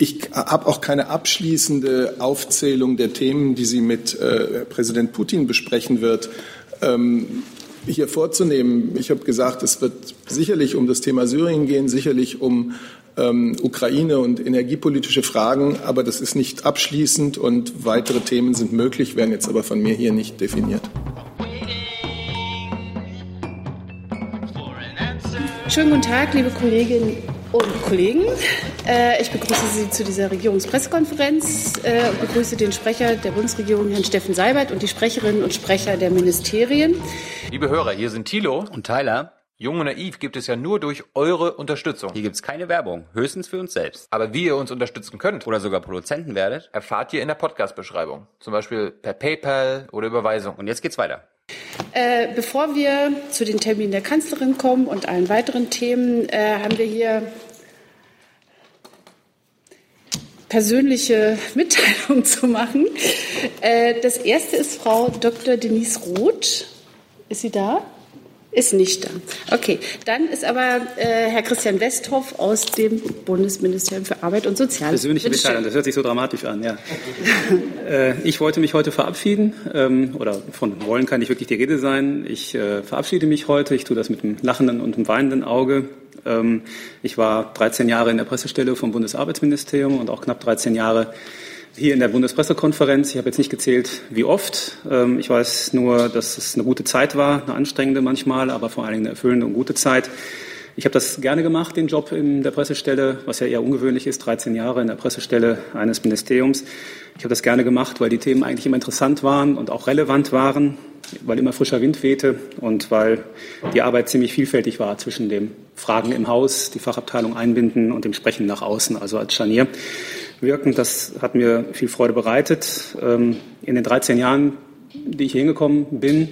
ich habe auch keine abschließende Aufzählung der Themen, die sie mit äh, Präsident Putin besprechen wird. Ähm, hier vorzunehmen. Ich habe gesagt, es wird sicherlich um das Thema Syrien gehen, sicherlich um ähm, Ukraine und energiepolitische Fragen, aber das ist nicht abschließend und weitere Themen sind möglich, werden jetzt aber von mir hier nicht definiert. Schönen guten Tag, liebe Kolleginnen und Kollegen. Äh, ich begrüße Sie zu dieser Regierungspressekonferenz äh, und begrüße den Sprecher der Bundesregierung, Herrn Steffen Seibert, und die Sprecherinnen und Sprecher der Ministerien. Liebe Hörer, hier sind Thilo und Tyler. Jung und Naiv gibt es ja nur durch eure Unterstützung. Hier gibt es keine Werbung, höchstens für uns selbst. Aber wie ihr uns unterstützen könnt oder sogar Produzenten werdet, erfahrt ihr in der Podcast-Beschreibung. Zum Beispiel per PayPal oder Überweisung. Und jetzt geht's weiter. Äh, bevor wir zu den Terminen der Kanzlerin kommen und allen weiteren Themen, äh, haben wir hier persönliche Mitteilungen zu machen. Äh, das erste ist Frau Dr. Denise Roth. Ist sie da? Ist nicht da. Okay, dann ist aber äh, Herr Christian Westhoff aus dem Bundesministerium für Arbeit und Soziales. Persönliche Mitteilung, das hört sich so dramatisch an, ja. äh, ich wollte mich heute verabschieden, ähm, oder von wollen kann nicht wirklich die Rede sein. Ich äh, verabschiede mich heute. Ich tue das mit einem lachenden und einem weinenden Auge. Ähm, ich war 13 Jahre in der Pressestelle vom Bundesarbeitsministerium und auch knapp 13 Jahre hier in der Bundespressekonferenz. Ich habe jetzt nicht gezählt, wie oft. Ähm, ich weiß nur, dass es eine gute Zeit war, eine anstrengende manchmal, aber vor allen Dingen eine erfüllende und gute Zeit. Ich habe das gerne gemacht, den Job in der Pressestelle, was ja eher ungewöhnlich ist, 13 Jahre in der Pressestelle eines Ministeriums. Ich habe das gerne gemacht, weil die Themen eigentlich immer interessant waren und auch relevant waren, weil immer frischer Wind wehte und weil die Arbeit ziemlich vielfältig war zwischen dem Fragen im Haus, die Fachabteilung einbinden und dem Sprechen nach außen, also als Scharnier wirken. Das hat mir viel Freude bereitet. Ähm, in den 13 Jahren, die ich hier hingekommen bin,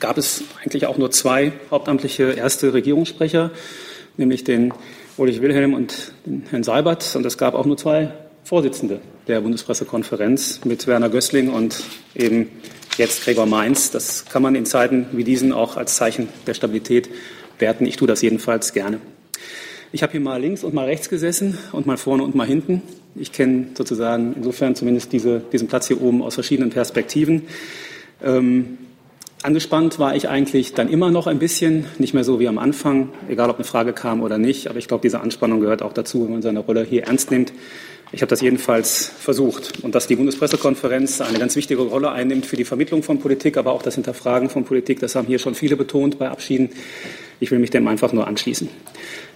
gab es eigentlich auch nur zwei hauptamtliche erste Regierungssprecher, nämlich den Ulrich Wilhelm und den Herrn Seibert. Und es gab auch nur zwei Vorsitzende der Bundespressekonferenz mit Werner Gößling und eben jetzt Gregor Mainz. Das kann man in Zeiten wie diesen auch als Zeichen der Stabilität werten. Ich tue das jedenfalls gerne. Ich habe hier mal links und mal rechts gesessen und mal vorne und mal hinten. Ich kenne sozusagen insofern zumindest diese, diesen Platz hier oben aus verschiedenen Perspektiven. Ähm, angespannt war ich eigentlich dann immer noch ein bisschen, nicht mehr so wie am Anfang, egal ob eine Frage kam oder nicht. Aber ich glaube, diese Anspannung gehört auch dazu, wenn man seine Rolle hier ernst nimmt. Ich habe das jedenfalls versucht. Und dass die Bundespressekonferenz eine ganz wichtige Rolle einnimmt für die Vermittlung von Politik, aber auch das Hinterfragen von Politik, das haben hier schon viele betont bei Abschieden. Ich will mich dem einfach nur anschließen.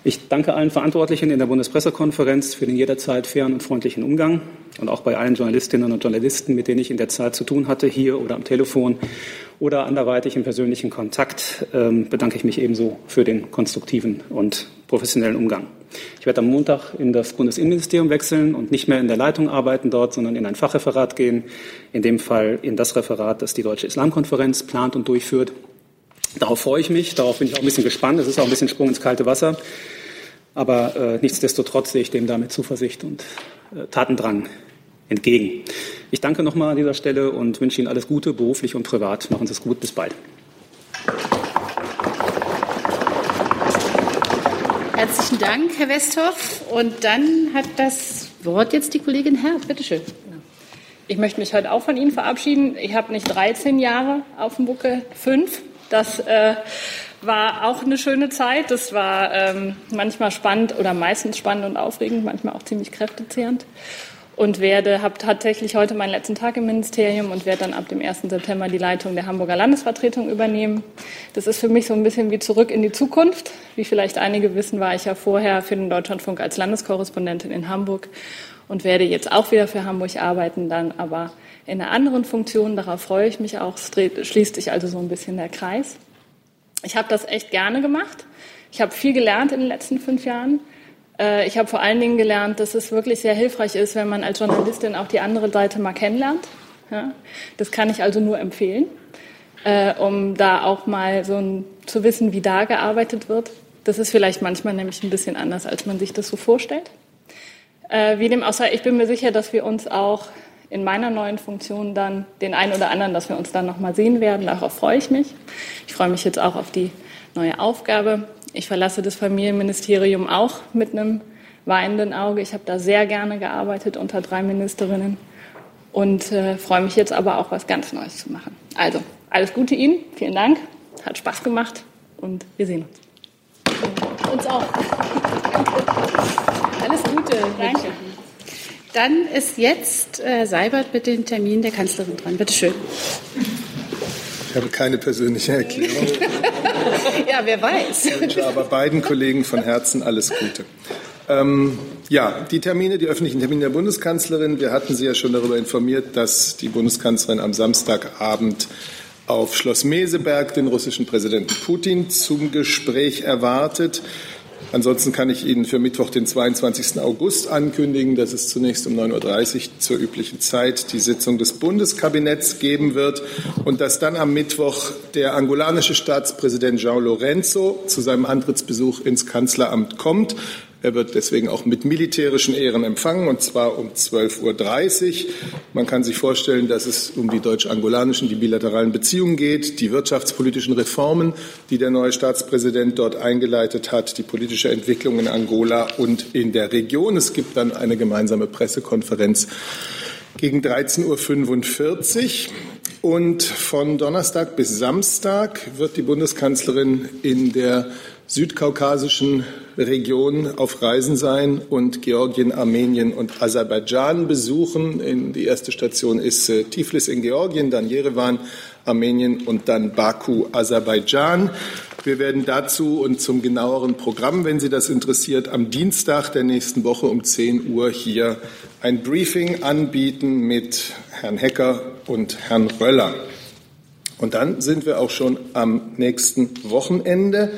Ich danke allen Verantwortlichen in der Bundespressekonferenz für den jederzeit fairen und freundlichen Umgang und auch bei allen Journalistinnen und Journalisten, mit denen ich in der Zeit zu tun hatte, hier oder am Telefon oder anderweitig im persönlichen Kontakt, ähm, bedanke ich mich ebenso für den konstruktiven und professionellen Umgang. Ich werde am Montag in das Bundesinnenministerium wechseln und nicht mehr in der Leitung arbeiten dort, sondern in ein Fachreferat gehen, in dem Fall in das Referat, das die Deutsche Islamkonferenz plant und durchführt. Darauf freue ich mich, darauf bin ich auch ein bisschen gespannt. Es ist auch ein bisschen Sprung ins kalte Wasser. Aber äh, nichtsdestotrotz sehe ich dem da mit Zuversicht und äh, Tatendrang entgegen. Ich danke nochmal an dieser Stelle und wünsche Ihnen alles Gute, beruflich und privat. Machen Sie es gut, bis bald. Herzlichen Dank, Herr Westhoff. Und dann hat das Wort jetzt die Kollegin Herr. Bitte schön. Ich möchte mich heute auch von Ihnen verabschieden. Ich habe nicht 13 Jahre auf dem Buckel, fünf. Das äh, war auch eine schöne Zeit. Das war ähm, manchmal spannend oder meistens spannend und aufregend, manchmal auch ziemlich kräftezehrend. Und werde, habe tatsächlich heute meinen letzten Tag im Ministerium und werde dann ab dem 1. September die Leitung der Hamburger Landesvertretung übernehmen. Das ist für mich so ein bisschen wie zurück in die Zukunft. Wie vielleicht einige wissen, war ich ja vorher für den Deutschlandfunk als Landeskorrespondentin in Hamburg und werde jetzt auch wieder für Hamburg arbeiten, dann aber in einer anderen Funktion. Darauf freue ich mich auch. Schließt sich also so ein bisschen der Kreis. Ich habe das echt gerne gemacht. Ich habe viel gelernt in den letzten fünf Jahren. Äh, ich habe vor allen Dingen gelernt, dass es wirklich sehr hilfreich ist, wenn man als Journalistin auch die andere Seite mal kennenlernt. Das kann ich also nur empfehlen, äh, um da auch mal so zu wissen, wie da gearbeitet wird. Das ist vielleicht manchmal nämlich ein bisschen anders, als man sich das so vorstellt. Äh, wie dem auch sei, ich bin mir sicher, dass wir uns auch in meiner neuen Funktion dann den einen oder anderen, dass wir uns dann nochmal sehen werden. Darauf freue ich mich. Ich freue mich jetzt auch auf die neue Aufgabe. Ich verlasse das Familienministerium auch mit einem weinenden Auge. Ich habe da sehr gerne gearbeitet unter drei Ministerinnen und äh, freue mich jetzt aber auch was ganz Neues zu machen. Also, alles Gute Ihnen, vielen Dank, hat Spaß gemacht und wir sehen uns. Uns auch. Alles Gute. Danke. Dann ist jetzt äh, Seibert mit dem Termin der Kanzlerin dran. Bitte schön. Ich habe keine persönliche Erklärung. ja, wer weiß. Ich wünsche aber beiden Kollegen von Herzen alles Gute. Ähm, ja, die Termine, die öffentlichen Termine der Bundeskanzlerin. Wir hatten Sie ja schon darüber informiert, dass die Bundeskanzlerin am Samstagabend auf Schloss Meseberg den russischen Präsidenten Putin zum Gespräch erwartet. Ansonsten kann ich Ihnen für Mittwoch, den 22. August ankündigen, dass es zunächst um 9.30 Uhr zur üblichen Zeit die Sitzung des Bundeskabinetts geben wird und dass dann am Mittwoch der angolanische Staatspräsident Jean Lorenzo zu seinem Antrittsbesuch ins Kanzleramt kommt. Er wird deswegen auch mit militärischen Ehren empfangen, und zwar um 12.30 Uhr. Man kann sich vorstellen, dass es um die deutsch-angolanischen, die bilateralen Beziehungen geht, die wirtschaftspolitischen Reformen, die der neue Staatspräsident dort eingeleitet hat, die politische Entwicklung in Angola und in der Region. Es gibt dann eine gemeinsame Pressekonferenz gegen 13.45 Uhr. Und von Donnerstag bis Samstag wird die Bundeskanzlerin in der südkaukasischen Region auf Reisen sein und Georgien, Armenien und Aserbaidschan besuchen. Die erste Station ist äh, Tiflis in Georgien, dann Jerewan, Armenien und dann Baku, Aserbaidschan. Wir werden dazu und zum genaueren Programm, wenn Sie das interessiert, am Dienstag der nächsten Woche um 10 Uhr hier ein Briefing anbieten mit Herrn Hecker und Herrn Röller. Und dann sind wir auch schon am nächsten Wochenende.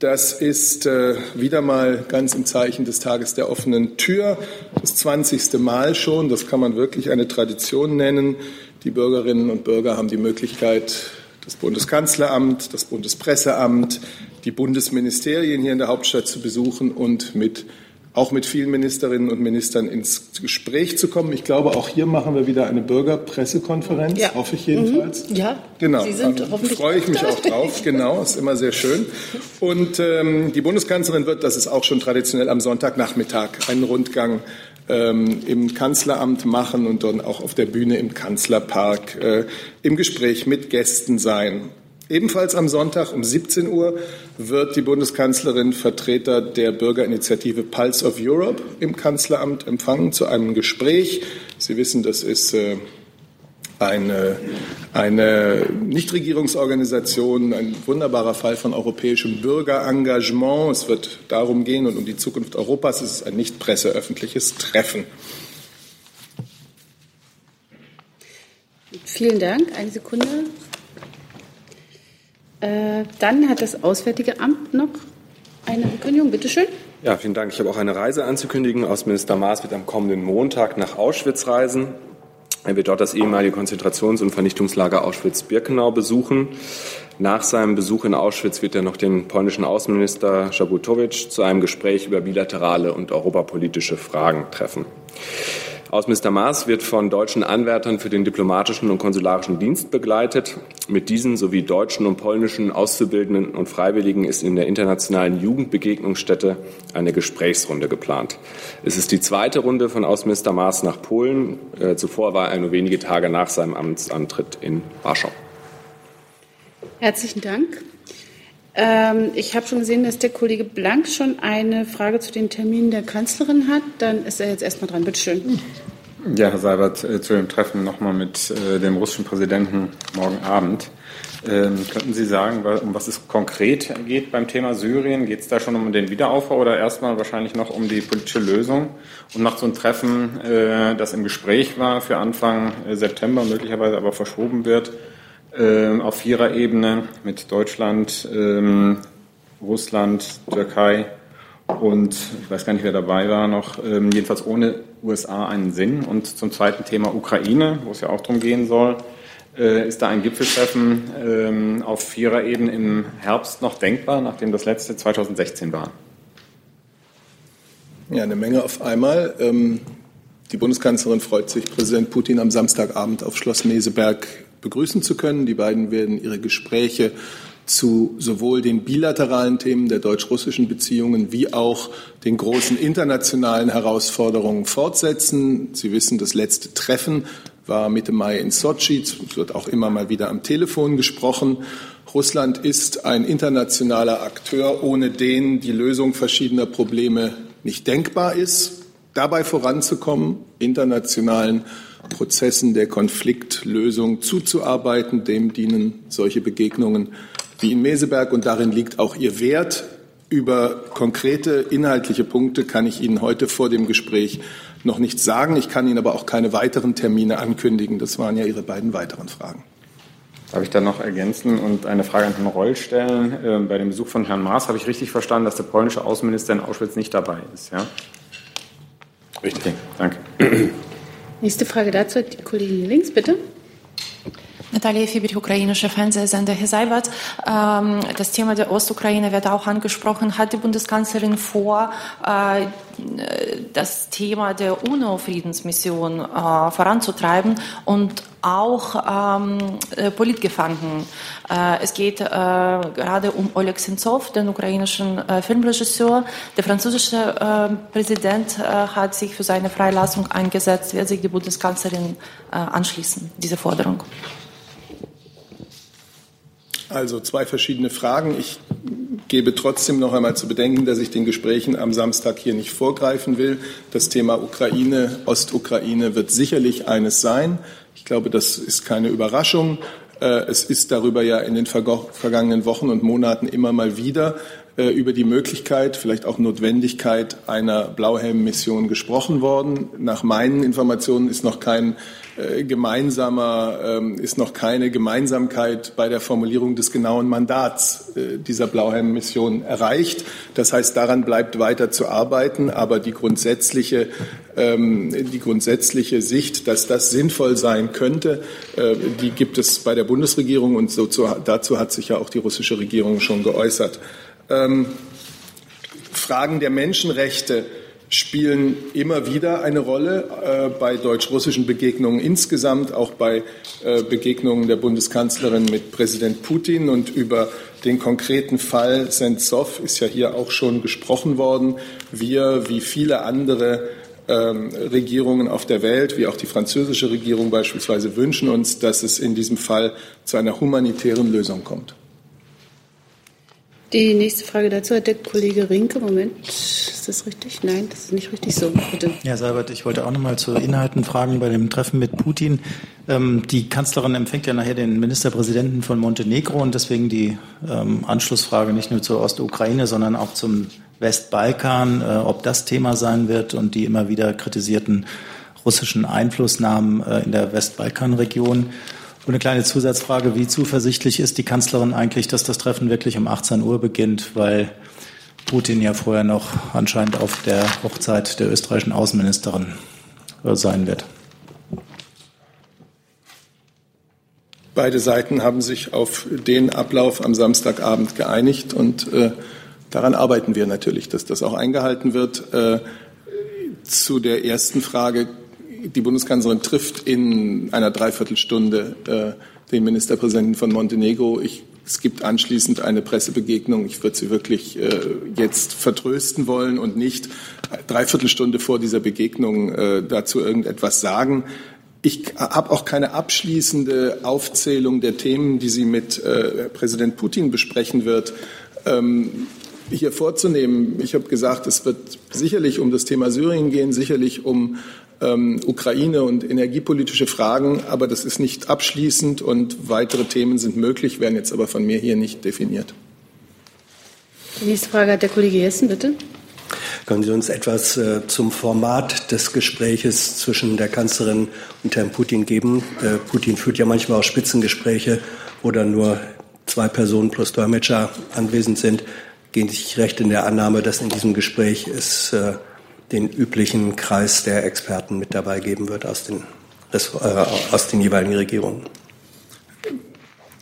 Das ist äh, wieder mal ganz im Zeichen des Tages der offenen Tür. Das 20. Mal schon. Das kann man wirklich eine Tradition nennen. Die Bürgerinnen und Bürger haben die Möglichkeit, das Bundeskanzleramt, das Bundespresseamt, die Bundesministerien hier in der Hauptstadt zu besuchen und mit auch mit vielen Ministerinnen und Ministern ins Gespräch zu kommen. Ich glaube, auch hier machen wir wieder eine Bürgerpressekonferenz, ja. hoffe ich jedenfalls. Mhm. Ja, genau. Sie sind ähm, hoffentlich freue ich mich auch drauf. Genau, ist immer sehr schön. Und ähm, die Bundeskanzlerin wird, das ist auch schon traditionell am Sonntagnachmittag, einen Rundgang ähm, im Kanzleramt machen und dann auch auf der Bühne im Kanzlerpark äh, im Gespräch mit Gästen sein. Ebenfalls am Sonntag um 17 Uhr wird die Bundeskanzlerin Vertreter der Bürgerinitiative Pulse of Europe im Kanzleramt empfangen zu einem Gespräch. Sie wissen, das ist äh, eine, eine Nichtregierungsorganisation, ein wunderbarer Fall von europäischem Bürgerengagement. Es wird darum gehen und um die Zukunft Europas. Es ist ein nicht presseöffentliches Treffen. Vielen Dank. Eine Sekunde. Äh, dann hat das Auswärtige Amt noch eine Ankündigung. Bitte schön. Ja, vielen Dank. Ich habe auch eine Reise anzukündigen. Außenminister Maas wird am kommenden Montag nach Auschwitz reisen. Er wird dort das ehemalige Konzentrations- und Vernichtungslager Auschwitz-Birkenau besuchen. Nach seinem Besuch in Auschwitz wird er noch den polnischen Außenminister Schabutowicz zu einem Gespräch über bilaterale und europapolitische Fragen treffen. Außenminister Maas wird von deutschen Anwärtern für den diplomatischen und konsularischen Dienst begleitet. Mit diesen sowie deutschen und polnischen Auszubildenden und Freiwilligen ist in der internationalen Jugendbegegnungsstätte eine Gesprächsrunde geplant. Es ist die zweite Runde von Außenminister Maas nach Polen. Äh, zuvor war er nur wenige Tage nach seinem Amtsantritt in Warschau. Herzlichen Dank. Ähm, ich habe schon gesehen, dass der Kollege Blank schon eine Frage zu den Terminen der Kanzlerin hat. Dann ist er jetzt erstmal dran. Bitte schön. Ja, Herr Seibert, äh, zu dem Treffen nochmal mit äh, dem russischen Präsidenten morgen Abend. Ähm, könnten Sie sagen, um was es konkret geht beim Thema Syrien? Geht es da schon um den Wiederaufbau oder erstmal wahrscheinlich noch um die politische Lösung? Und nach so einem Treffen, äh, das im Gespräch war für Anfang äh, September, möglicherweise aber verschoben wird, äh, auf Vierer-Ebene mit Deutschland, ähm, Russland, Türkei und ich weiß gar nicht, wer dabei war noch, ähm, jedenfalls ohne USA einen Sinn. Und zum zweiten Thema Ukraine, wo es ja auch darum gehen soll, äh, ist da ein Gipfeltreffen ähm, auf Vierer-Ebene im Herbst noch denkbar, nachdem das letzte 2016 war? Ja, eine Menge auf einmal. Ähm, die Bundeskanzlerin freut sich, Präsident Putin am Samstagabend auf Schloss Meseberg begrüßen zu können. Die beiden werden ihre Gespräche zu sowohl den bilateralen Themen der deutsch-russischen Beziehungen wie auch den großen internationalen Herausforderungen fortsetzen. Sie wissen, das letzte Treffen war Mitte Mai in Sochi. Es wird auch immer mal wieder am Telefon gesprochen. Russland ist ein internationaler Akteur, ohne den die Lösung verschiedener Probleme nicht denkbar ist. Dabei voranzukommen, internationalen Prozessen der Konfliktlösung zuzuarbeiten, dem dienen solche Begegnungen wie in Meseberg und darin liegt auch ihr Wert. Über konkrete inhaltliche Punkte kann ich Ihnen heute vor dem Gespräch noch nichts sagen. Ich kann Ihnen aber auch keine weiteren Termine ankündigen. Das waren ja Ihre beiden weiteren Fragen. Darf ich da noch ergänzen und eine Frage an Herrn Reul stellen? Ähm, bei dem Besuch von Herrn Maas habe ich richtig verstanden, dass der polnische Außenminister in Auschwitz nicht dabei ist. Ja? Richtig. Okay, danke. Nächste Frage dazu, die Kollegin links, bitte. Natalia Fieberich, ukrainischer Fernsehsender. Herr Seibert, ähm, das Thema der Ostukraine wird auch angesprochen. Hat die Bundeskanzlerin vor, äh, das Thema der UNO-Friedensmission äh, voranzutreiben und auch ähm, äh, Politgefangenen. Äh, es geht äh, gerade um Oleg Sentsov, den ukrainischen äh, Filmregisseur. Der französische äh, Präsident äh, hat sich für seine Freilassung eingesetzt. Wird sich die Bundeskanzlerin anschließen, diese Forderung? Also zwei verschiedene Fragen. Ich gebe trotzdem noch einmal zu bedenken, dass ich den Gesprächen am Samstag hier nicht vorgreifen will. Das Thema Ukraine, Ostukraine wird sicherlich eines sein. Ich glaube, das ist keine Überraschung. Äh, es ist darüber ja in den vergangenen Wochen und Monaten immer mal wieder über die Möglichkeit, vielleicht auch Notwendigkeit einer Blauhelm-Mission gesprochen worden. Nach meinen Informationen ist noch kein äh, gemeinsamer, ähm, ist noch keine Gemeinsamkeit bei der Formulierung des genauen Mandats äh, dieser Blauhelm-Mission erreicht. Das heißt, daran bleibt weiter zu arbeiten, aber die grundsätzliche, ähm, die grundsätzliche Sicht, dass das sinnvoll sein könnte, äh, die gibt es bei der Bundesregierung und dazu hat sich ja auch die russische Regierung schon geäußert. Ähm, Fragen der Menschenrechte spielen immer wieder eine Rolle äh, bei deutsch-russischen Begegnungen insgesamt, auch bei äh, Begegnungen der Bundeskanzlerin mit Präsident Putin. Und über den konkreten Fall Sentsov ist ja hier auch schon gesprochen worden. Wir, wie viele andere ähm, Regierungen auf der Welt, wie auch die französische Regierung beispielsweise, wünschen uns, dass es in diesem Fall zu einer humanitären Lösung kommt. Die nächste Frage dazu hat der Kollege Rinke. Moment, ist das richtig? Nein, das ist nicht richtig so. Bitte. Ja, Seibert, ich wollte auch noch mal zu Inhalten fragen bei dem Treffen mit Putin. Ähm, die Kanzlerin empfängt ja nachher den Ministerpräsidenten von Montenegro und deswegen die ähm, Anschlussfrage nicht nur zur Ostukraine, sondern auch zum Westbalkan, äh, ob das Thema sein wird und die immer wieder kritisierten russischen Einflussnahmen äh, in der Westbalkanregion. Und eine kleine Zusatzfrage, wie zuversichtlich ist die Kanzlerin eigentlich, dass das Treffen wirklich um 18 Uhr beginnt, weil Putin ja vorher noch anscheinend auf der Hochzeit der österreichischen Außenministerin äh, sein wird? Beide Seiten haben sich auf den Ablauf am Samstagabend geeinigt und äh, daran arbeiten wir natürlich, dass das auch eingehalten wird. Äh, zu der ersten Frage die Bundeskanzlerin trifft in einer Dreiviertelstunde äh, den Ministerpräsidenten von Montenegro. Ich, es gibt anschließend eine Pressebegegnung. Ich würde Sie wirklich äh, jetzt vertrösten wollen und nicht Dreiviertelstunde vor dieser Begegnung äh, dazu irgendetwas sagen. Ich habe auch keine abschließende Aufzählung der Themen, die sie mit äh, Präsident Putin besprechen wird. Ähm, hier vorzunehmen. Ich habe gesagt, es wird sicherlich um das Thema Syrien gehen, sicherlich um ähm, Ukraine und energiepolitische Fragen, aber das ist nicht abschließend und weitere Themen sind möglich, werden jetzt aber von mir hier nicht definiert. Die nächste Frage hat der Kollege Jessen, bitte. Können Sie uns etwas äh, zum Format des Gespräches zwischen der Kanzlerin und Herrn Putin geben? Äh, Putin führt ja manchmal auch Spitzengespräche, wo dann nur zwei Personen plus Dolmetscher anwesend sind. Gehen Sie sich recht in der Annahme, dass in diesem Gespräch es äh, den üblichen Kreis der Experten mit dabei geben wird aus den, das, äh, aus den jeweiligen Regierungen.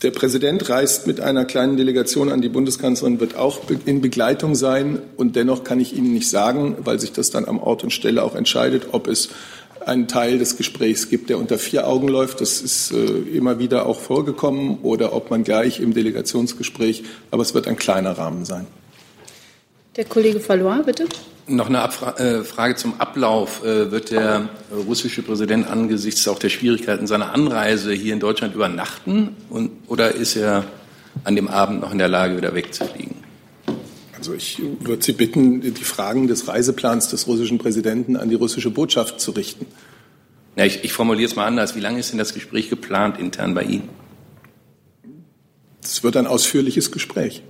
Der Präsident reist mit einer kleinen Delegation an die Bundeskanzlerin, wird auch in Begleitung sein. Und dennoch kann ich Ihnen nicht sagen, weil sich das dann am Ort und Stelle auch entscheidet, ob es einen Teil des Gesprächs gibt, der unter vier Augen läuft. Das ist äh, immer wieder auch vorgekommen oder ob man gleich im Delegationsgespräch, aber es wird ein kleiner Rahmen sein. Der Kollege Valois, bitte. Noch eine Abfra äh, Frage zum Ablauf. Äh, wird der russische Präsident angesichts auch der Schwierigkeiten seiner Anreise hier in Deutschland übernachten und, oder ist er an dem Abend noch in der Lage, wieder wegzufliegen? Also ich würde Sie bitten, die Fragen des Reiseplans des russischen Präsidenten an die russische Botschaft zu richten. Ja, ich, ich formuliere es mal anders. Wie lange ist denn das Gespräch geplant intern bei Ihnen? Es wird ein ausführliches Gespräch.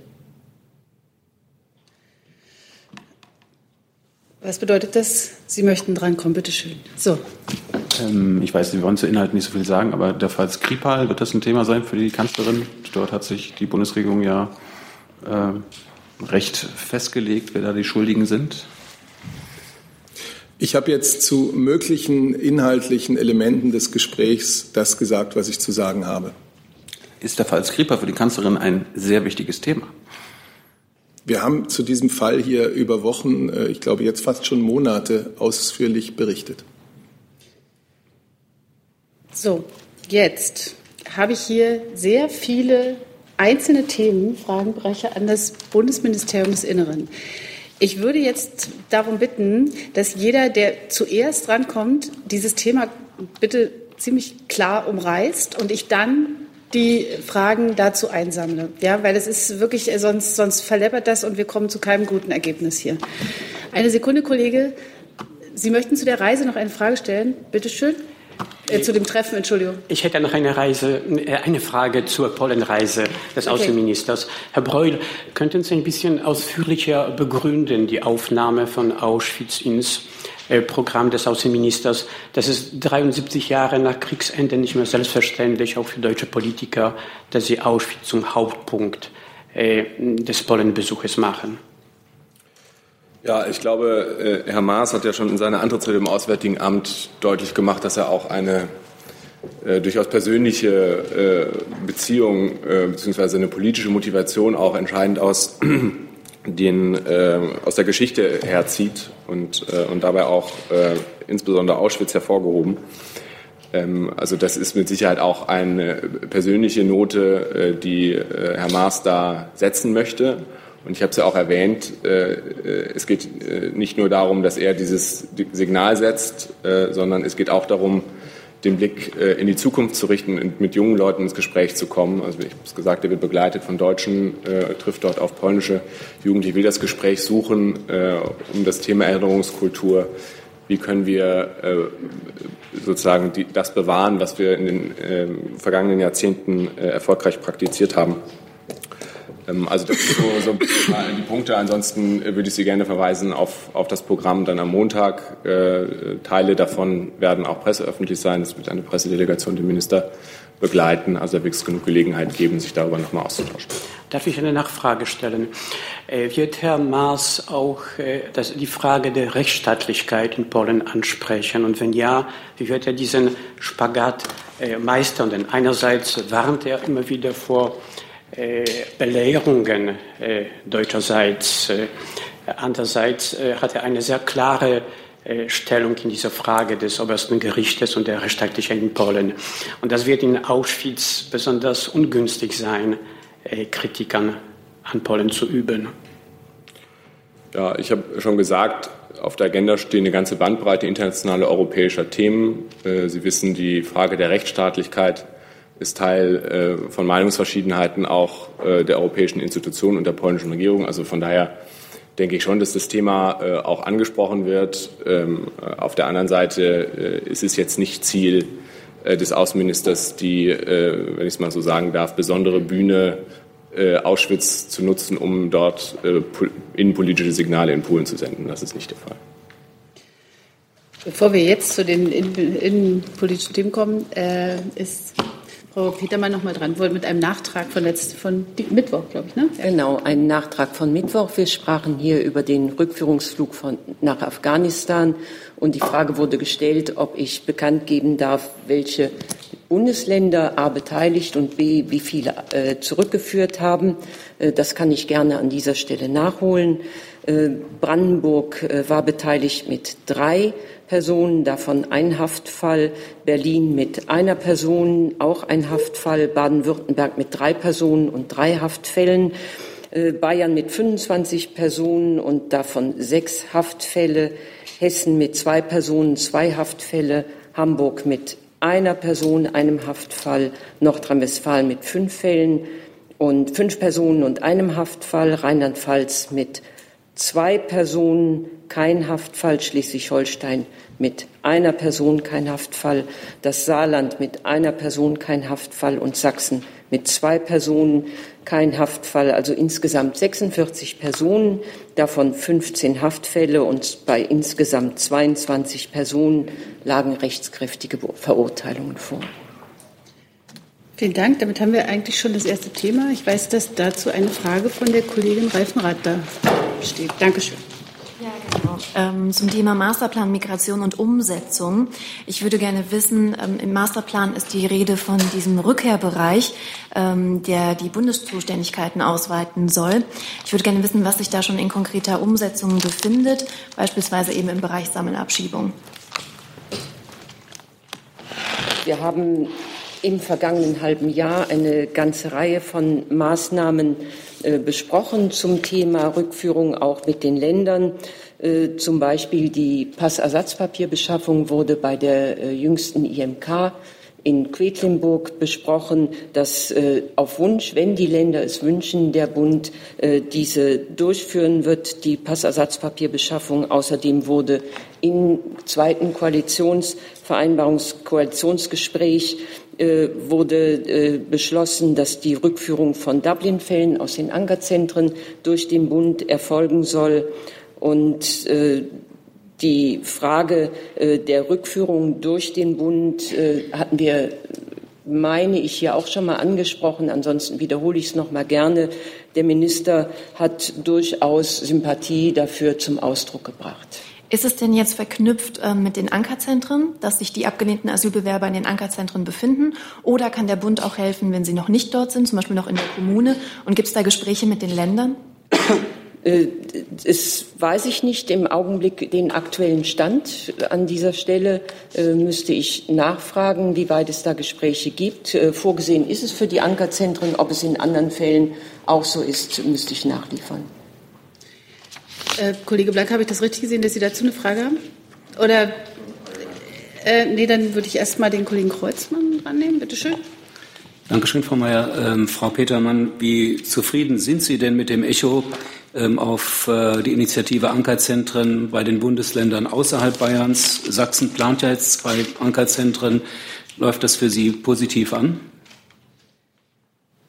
Was bedeutet das? Sie möchten drankommen, bitteschön. So. Ähm, ich weiß, Sie wollen zu Inhalten nicht so viel sagen, aber der Fall Skripal, wird das ein Thema sein für die Kanzlerin? Dort hat sich die Bundesregierung ja äh, recht festgelegt, wer da die Schuldigen sind. Ich habe jetzt zu möglichen inhaltlichen Elementen des Gesprächs das gesagt, was ich zu sagen habe. Ist der Fall Skripal für die Kanzlerin ein sehr wichtiges Thema? Wir haben zu diesem Fall hier über Wochen, äh, ich glaube jetzt fast schon Monate, ausführlich berichtet. So, jetzt habe ich hier sehr viele einzelne Themen, Fragenbereiche an das Bundesministerium des Inneren. Ich würde jetzt darum bitten, dass jeder, der zuerst rankommt, dieses Thema bitte ziemlich klar umreißt und ich dann die Fragen dazu einsammle. Ja, weil es ist wirklich, äh, sonst, sonst verleppert das und wir kommen zu keinem guten Ergebnis hier. Eine Sekunde, Kollege. Sie möchten zu der Reise noch eine Frage stellen? Bitte schön. Äh, zu dem Treffen, Entschuldigung. Ich hätte noch eine, Reise, äh, eine Frage zur Pollenreise des okay. Außenministers. Herr Breul, könnten Sie ein bisschen ausführlicher begründen die Aufnahme von Auschwitz ins Programm des Außenministers. Das ist 73 Jahre nach Kriegsende nicht mehr selbstverständlich, auch für deutsche Politiker, dass sie Auschwitz zum Hauptpunkt äh, des Pollenbesuches machen. Ja, ich glaube, äh, Herr Maas hat ja schon in seiner Antrittsrede im Auswärtigen Amt deutlich gemacht, dass er auch eine äh, durchaus persönliche äh, Beziehung äh, bzw. eine politische Motivation auch entscheidend aus den äh, aus der Geschichte herzieht und, äh, und dabei auch äh, insbesondere Auschwitz hervorgehoben. Ähm, also das ist mit Sicherheit auch eine persönliche Note, äh, die äh, Herr Maas da setzen möchte. Und ich habe es ja auch erwähnt, äh, es geht nicht nur darum, dass er dieses Signal setzt, sondern es geht auch darum, den Blick äh, in die Zukunft zu richten und mit jungen Leuten ins Gespräch zu kommen. Also ich habe es gesagt, er wird begleitet von Deutschen, äh, trifft dort auf polnische Jugendliche, will das Gespräch suchen äh, um das Thema Erinnerungskultur. Wie können wir sozusagen das bewahren, was wir in den vergangenen Jahrzehnten erfolgreich praktiziert haben? Ähm, also das sind so, so die Punkte. Ansonsten würde ich Sie gerne verweisen auf, auf das Programm dann am Montag. Äh, Teile davon werden auch presseöffentlich sein. Es wird eine Pressedelegation den Minister begleiten. Also da wird es genug Gelegenheit geben, sich darüber nochmal auszutauschen. Darf ich eine Nachfrage stellen? Äh, wird Herr Maas auch äh, die Frage der Rechtsstaatlichkeit in Polen ansprechen? Und wenn ja, wie wird er diesen Spagat äh, meistern? Denn einerseits warnt er immer wieder vor äh, Belehrungen äh, deutscherseits. Äh, andererseits hat er eine sehr klare Stellung in dieser Frage des obersten Gerichtes und der Rechtsstaatlichkeit in Polen. Und das wird in Auschwitz besonders ungünstig sein, Kritik an, an Polen zu üben. Ja, ich habe schon gesagt, auf der Agenda stehen eine ganze Bandbreite internationaler europäischer Themen. Sie wissen, die Frage der Rechtsstaatlichkeit ist Teil äh, von Meinungsverschiedenheiten auch äh, der europäischen Institutionen und der polnischen Regierung. Also von daher denke ich schon, dass das Thema äh, auch angesprochen wird. Ähm, auf der anderen Seite äh, ist es jetzt nicht Ziel äh, des Außenministers, die, äh, wenn ich es mal so sagen darf, besondere Bühne Auschwitz zu nutzen, um dort innenpolitische Signale in Polen zu senden. Das ist nicht der Fall. Bevor wir jetzt zu den innenpolitischen Themen kommen, ist Frau Petermann noch mal dran, mit einem Nachtrag von, letzt, von Mittwoch, glaube ich. Ne? Ja. Genau, ein Nachtrag von Mittwoch. Wir sprachen hier über den Rückführungsflug von, nach Afghanistan und die Frage wurde gestellt, ob ich bekannt geben darf, welche Bundesländer A beteiligt und B wie viele äh, zurückgeführt haben. Äh, das kann ich gerne an dieser Stelle nachholen. Äh, Brandenburg äh, war beteiligt mit drei Personen, davon ein Haftfall, Berlin mit einer Person, auch ein Haftfall, Baden-Württemberg mit drei Personen und drei Haftfällen, äh, Bayern mit 25 Personen und davon sechs Haftfälle, Hessen mit zwei Personen, zwei Haftfälle, Hamburg mit einer Person, einem Haftfall, Nordrhein-Westfalen mit fünf Fällen und fünf Personen und einem Haftfall, Rheinland-Pfalz mit zwei Personen, kein Haftfall, Schleswig-Holstein mit einer Person kein Haftfall, das Saarland mit einer Person kein Haftfall und Sachsen mit zwei Personen kein Haftfall, also insgesamt 46 Personen, davon 15 Haftfälle und bei insgesamt 22 Personen lagen rechtskräftige Verurteilungen vor. Vielen Dank. Damit haben wir eigentlich schon das erste Thema. Ich weiß, dass dazu eine Frage von der Kollegin Reifenrath da steht. Dankeschön. Ähm, zum Thema Masterplan Migration und Umsetzung. Ich würde gerne wissen, ähm, im Masterplan ist die Rede von diesem Rückkehrbereich, ähm, der die Bundeszuständigkeiten ausweiten soll. Ich würde gerne wissen, was sich da schon in konkreter Umsetzung befindet, beispielsweise eben im Bereich Sammelabschiebung. Wir haben im vergangenen halben Jahr eine ganze Reihe von Maßnahmen äh, besprochen zum Thema Rückführung auch mit den Ländern. Äh, zum Beispiel die Passersatzpapierbeschaffung wurde bei der äh, jüngsten IMK in Quedlinburg besprochen, dass auf Wunsch, wenn die Länder es wünschen, der Bund diese durchführen wird, die Passersatzpapierbeschaffung. Außerdem wurde im zweiten Koalitionsvereinbarungskoalitionsgespräch äh, wurde äh, beschlossen, dass die Rückführung von Dublin-Fällen aus den Ankerzentren durch den Bund erfolgen soll. Und äh, die Frage der Rückführung durch den Bund hatten wir, meine ich, hier auch schon mal angesprochen. Ansonsten wiederhole ich es noch mal gerne. Der Minister hat durchaus Sympathie dafür zum Ausdruck gebracht. Ist es denn jetzt verknüpft äh, mit den Ankerzentren, dass sich die abgelehnten Asylbewerber in den Ankerzentren befinden? Oder kann der Bund auch helfen, wenn sie noch nicht dort sind, zum Beispiel noch in der Kommune? Und gibt es da Gespräche mit den Ländern? Äh, es weiß ich nicht im Augenblick den aktuellen Stand. An dieser Stelle äh, müsste ich nachfragen, wie weit es da Gespräche gibt. Äh, vorgesehen ist es für die Ankerzentren. Ob es in anderen Fällen auch so ist, müsste ich nachliefern. Kollege Blank, habe ich das richtig gesehen, dass Sie dazu eine Frage haben? Oder äh, nee, dann würde ich erst mal den Kollegen Kreuzmann annehmen. Bitte schön. Dankeschön, Frau Mayer. Ähm, Frau Petermann, wie zufrieden sind Sie denn mit dem Echo ähm, auf äh, die Initiative Ankerzentren bei den Bundesländern außerhalb Bayerns? Sachsen plant ja jetzt zwei Ankerzentren. Läuft das für Sie positiv an?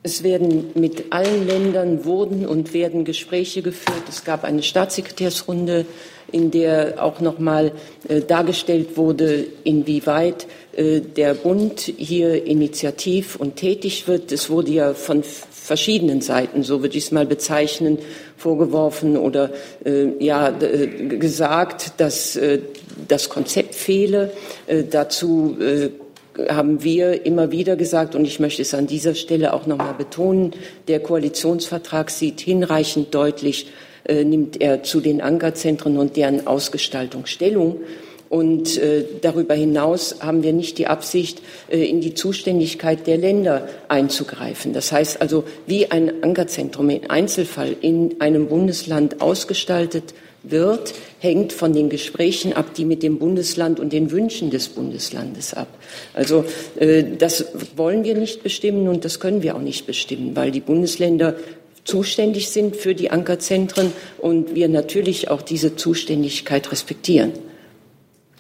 Es werden mit allen Ländern wurden und werden Gespräche geführt. Es gab eine Staatssekretärsrunde, in der auch noch mal äh, dargestellt wurde, inwieweit äh, der Bund hier initiativ und tätig wird. Es wurde ja von verschiedenen Seiten, so würde ich es mal bezeichnen, vorgeworfen oder äh, ja äh, gesagt, dass äh, das Konzept fehle. Äh, dazu haben wir immer wieder gesagt, und ich möchte es an dieser Stelle auch noch mal betonen, der Koalitionsvertrag sieht hinreichend deutlich, nimmt er zu den Ankerzentren und deren Ausgestaltung Stellung. Und äh, darüber hinaus haben wir nicht die Absicht, äh, in die Zuständigkeit der Länder einzugreifen. Das heißt also, wie ein Ankerzentrum im Einzelfall in einem Bundesland ausgestaltet wird, hängt von den Gesprächen ab, die mit dem Bundesland und den Wünschen des Bundeslandes ab. Also äh, das wollen wir nicht bestimmen und das können wir auch nicht bestimmen, weil die Bundesländer zuständig sind für die Ankerzentren und wir natürlich auch diese Zuständigkeit respektieren.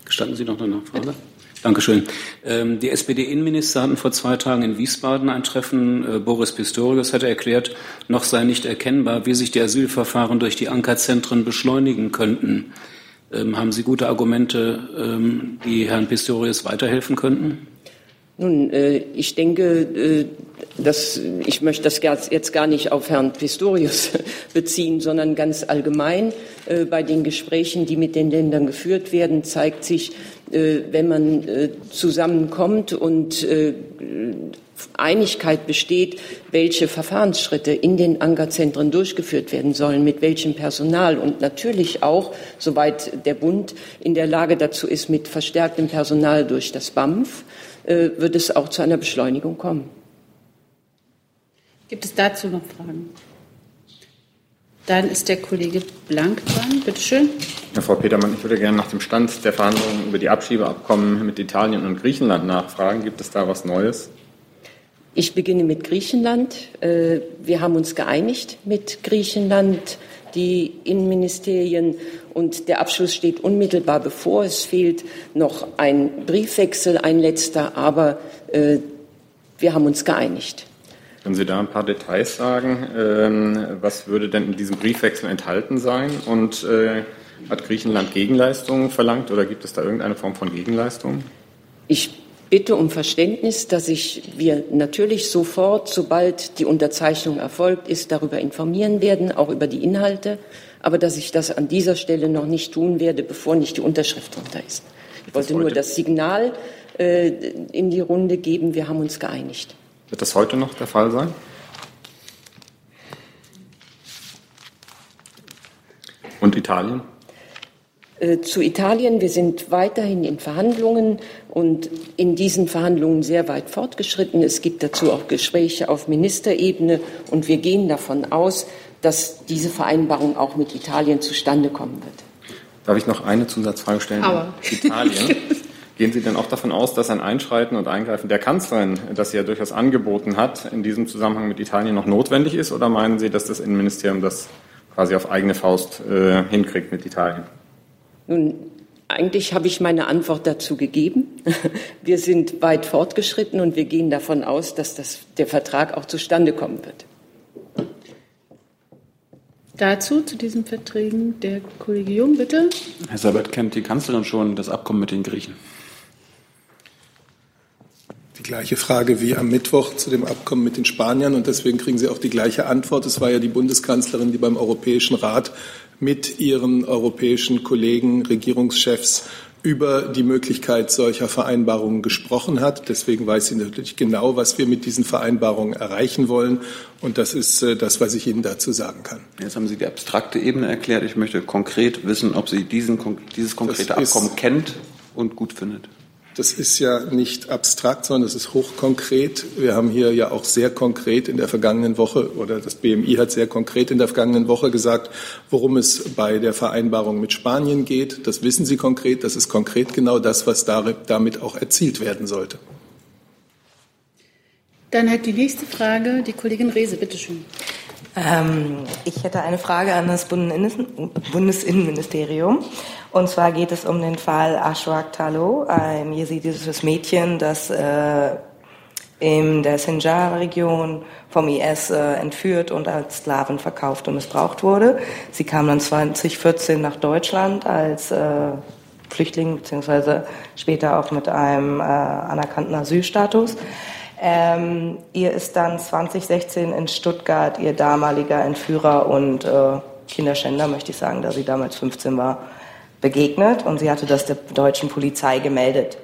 Gestatten Sie noch eine Nachfrage? Dankeschön. Ähm, die SPD-Innenminister hatten vor zwei Tagen in Wiesbaden ein Treffen. Äh, Boris Pistorius hatte erklärt, noch sei nicht erkennbar, wie sich die Asylverfahren durch die Ankerzentren beschleunigen könnten. Ähm, haben Sie gute Argumente, ähm, die Herrn Pistorius weiterhelfen könnten? Nun, äh, ich denke, äh, dass, ich möchte das jetzt gar nicht auf Herrn Pistorius beziehen, sondern ganz allgemein. Äh, bei den Gesprächen, die mit den Ländern geführt werden, zeigt sich, wenn man zusammenkommt und Einigkeit besteht, welche Verfahrensschritte in den Ankerzentren durchgeführt werden sollen, mit welchem Personal und natürlich auch, soweit der Bund in der Lage dazu ist, mit verstärktem Personal durch das BAMF, wird es auch zu einer Beschleunigung kommen. Gibt es dazu noch Fragen? Dann ist der Kollege Blank dran. Bitte schön. Ja, Frau Petermann, ich würde gerne nach dem Stand der Verhandlungen über die Abschiebeabkommen mit Italien und Griechenland nachfragen. Gibt es da was Neues? Ich beginne mit Griechenland. Äh, wir haben uns geeinigt mit Griechenland, die Innenministerien, und der Abschluss steht unmittelbar bevor. Es fehlt noch ein Briefwechsel, ein letzter, aber äh, wir haben uns geeinigt. Können Sie da ein paar Details sagen? Ähm, was würde denn in diesem Briefwechsel enthalten sein? Und äh, hat Griechenland Gegenleistungen verlangt oder gibt es da irgendeine Form von Gegenleistung? Ich bitte um Verständnis, dass ich wir natürlich sofort, sobald die Unterzeichnung erfolgt ist, darüber informieren werden, auch über die Inhalte, aber dass ich das an dieser Stelle noch nicht tun werde, bevor nicht die Unterschrift drunter ist. Ich wollte nur das Signal äh, in die Runde geben, wir haben uns geeinigt. Wird das heute noch der Fall sein? Und Italien? Äh, zu Italien. Wir sind weiterhin in Verhandlungen und in diesen Verhandlungen sehr weit fortgeschritten. Es gibt dazu auch Gespräche auf Ministerebene und wir gehen davon aus, dass diese Vereinbarung auch mit Italien zustande kommen wird. Darf ich noch eine Zusatzfrage stellen? Aber. Italien. Gehen Sie denn auch davon aus, dass ein Einschreiten und Eingreifen der Kanzlerin, das sie ja durchaus angeboten hat, in diesem Zusammenhang mit Italien noch notwendig ist? Oder meinen Sie, dass das Innenministerium das quasi auf eigene Faust äh, hinkriegt mit Italien? Nun, eigentlich habe ich meine Antwort dazu gegeben. Wir sind weit fortgeschritten und wir gehen davon aus, dass das, der Vertrag auch zustande kommen wird. Dazu, zu diesen Verträgen, der Kollege Jung, bitte. Herr Sabat, kennt die Kanzlerin schon das Abkommen mit den Griechen? die gleiche Frage wie am Mittwoch zu dem Abkommen mit den Spaniern und deswegen kriegen Sie auch die gleiche Antwort. Es war ja die Bundeskanzlerin, die beim Europäischen Rat mit ihren europäischen Kollegen, Regierungschefs über die Möglichkeit solcher Vereinbarungen gesprochen hat. Deswegen weiß sie natürlich genau, was wir mit diesen Vereinbarungen erreichen wollen. Und das ist äh, das, was ich Ihnen dazu sagen kann. Jetzt haben Sie die abstrakte Ebene erklärt. Ich möchte konkret wissen, ob Sie diesen, dieses konkrete Abkommen kennt und gut findet. Das ist ja nicht abstrakt, sondern das ist hochkonkret. Wir haben hier ja auch sehr konkret in der vergangenen Woche oder das BMI hat sehr konkret in der vergangenen Woche gesagt, worum es bei der Vereinbarung mit Spanien geht. Das wissen Sie konkret. Das ist konkret genau das, was damit auch erzielt werden sollte. Dann hat die nächste Frage die Kollegin Rehse. Bitte schön. Ähm, ich hätte eine Frage an das Bundesinnenministerium. Und zwar geht es um den Fall Ashwak Talo, ein jesidisches Mädchen, das äh, in der Sinjar-Region vom IS äh, entführt und als Sklaven verkauft und missbraucht wurde. Sie kam dann 2014 nach Deutschland als äh, Flüchtling beziehungsweise später auch mit einem äh, anerkannten Asylstatus. Ähm, ihr ist dann 2016 in Stuttgart ihr damaliger Entführer und äh, Kinderschänder, möchte ich sagen, da sie damals 15 war, begegnet und sie hatte das der deutschen Polizei gemeldet.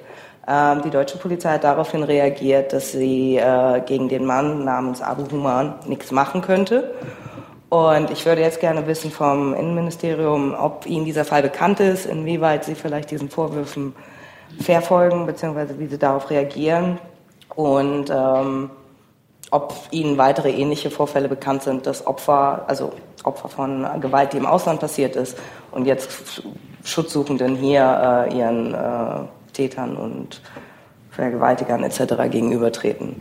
Ähm, die deutsche Polizei hat daraufhin reagiert, dass sie äh, gegen den Mann namens Abu Human nichts machen könnte. Und ich würde jetzt gerne wissen vom Innenministerium, ob Ihnen dieser Fall bekannt ist, inwieweit Sie vielleicht diesen Vorwürfen verfolgen, beziehungsweise wie Sie darauf reagieren und ähm, ob Ihnen weitere ähnliche Vorfälle bekannt sind, dass Opfer, also Opfer von Gewalt, die im Ausland passiert ist und jetzt Schutzsuchenden hier äh, ihren äh, Tätern und Vergewaltigern etc. gegenübertreten.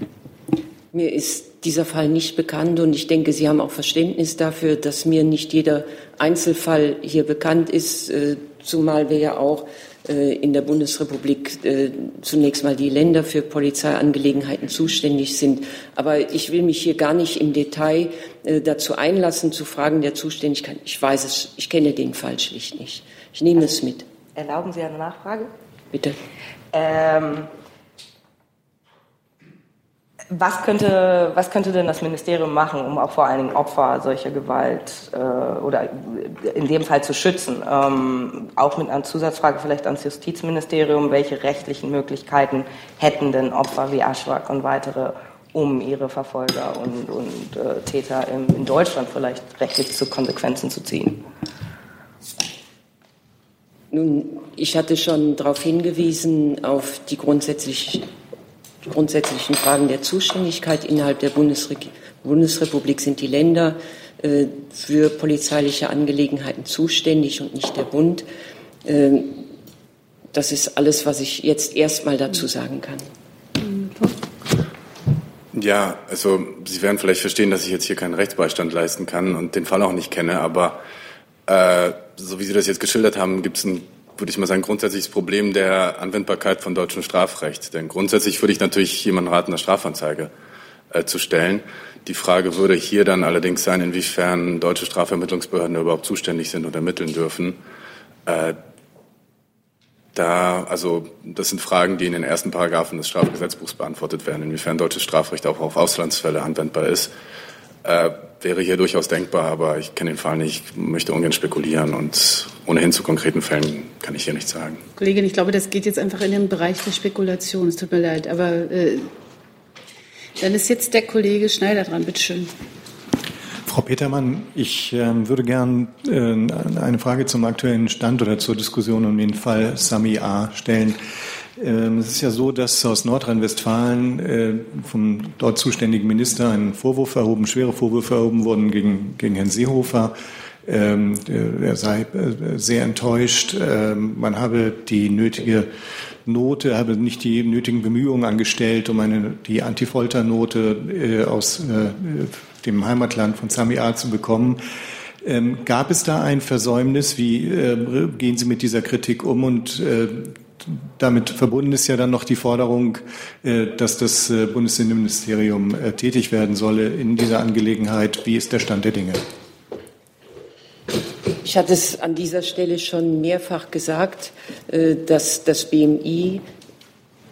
Mir ist dieser Fall nicht bekannt und ich denke, Sie haben auch Verständnis dafür, dass mir nicht jeder Einzelfall hier bekannt ist, äh, zumal wir ja auch in der Bundesrepublik äh, zunächst mal die Länder für Polizeiangelegenheiten zuständig sind. Aber ich will mich hier gar nicht im Detail äh, dazu einlassen, zu Fragen der Zuständigkeit. Ich weiß es, ich kenne den Fall schlicht nicht. Ich nehme es mit. Erlauben Sie eine Nachfrage? Bitte. Ähm, was könnte, was könnte denn das Ministerium machen, um auch vor allen Dingen Opfer solcher Gewalt äh, oder in dem Fall zu schützen? Ähm, auch mit einer Zusatzfrage vielleicht ans Justizministerium, welche rechtlichen Möglichkeiten hätten denn Opfer wie Aschwak und weitere, um ihre Verfolger und, und äh, Täter in, in Deutschland vielleicht rechtlich zu Konsequenzen zu ziehen? Nun, ich hatte schon darauf hingewiesen, auf die grundsätzlich, grundsätzlichen Fragen der Zuständigkeit innerhalb der Bundesre Bundesrepublik sind die Länder äh, für polizeiliche Angelegenheiten zuständig und nicht der Bund. Äh, das ist alles, was ich jetzt erstmal dazu sagen kann. Ja, also Sie werden vielleicht verstehen, dass ich jetzt hier keinen Rechtsbeistand leisten kann und den Fall auch nicht kenne, aber äh, so wie Sie das jetzt geschildert haben, gibt es ein, würde ich mal sagen, grundsätzliches Problem der Anwendbarkeit von deutschem Strafrecht. Denn grundsätzlich würde ich natürlich jemandem raten, eine Strafanzeige äh, zu stellen. Die Frage würde hier dann allerdings sein, inwiefern deutsche Strafvermittlungsbehörden überhaupt zuständig sind und ermitteln dürfen. Äh, da, also das sind Fragen, die in den ersten Paragraphen des Strafgesetzbuchs beantwortet werden, inwiefern deutsches Strafrecht auch auf Auslandsfälle anwendbar ist. Äh, wäre hier durchaus denkbar, aber ich kenne den Fall nicht, möchte ungern spekulieren und ohnehin zu konkreten Fällen kann ich hier nichts sagen. Kollegin, ich glaube, das geht jetzt einfach in den Bereich der Spekulation. Es tut mir leid, aber äh, dann ist jetzt der Kollege Schneider dran. Bitte schön. Frau Petermann, ich äh, würde gern äh, eine Frage zum aktuellen Stand oder zur Diskussion um den Fall Sami A. stellen. Ähm, es ist ja so, dass aus Nordrhein-Westfalen äh, vom dort zuständigen Minister ein Vorwurf erhoben, schwere Vorwürfe erhoben wurden gegen, gegen Herrn Seehofer. Ähm, er sei äh, sehr enttäuscht. Ähm, man habe die nötige Note, habe nicht die nötigen Bemühungen angestellt, um eine, die Antifolternote äh, aus dem Heimatland von Sami A zu bekommen. Ähm, gab es da ein Versäumnis? Wie äh, gehen Sie mit dieser Kritik um? Und äh, damit verbunden ist ja dann noch die Forderung, äh, dass das äh, Bundesinnenministerium äh, tätig werden solle in dieser Angelegenheit. Wie ist der Stand der Dinge? Ich hatte es an dieser Stelle schon mehrfach gesagt, dass das BMI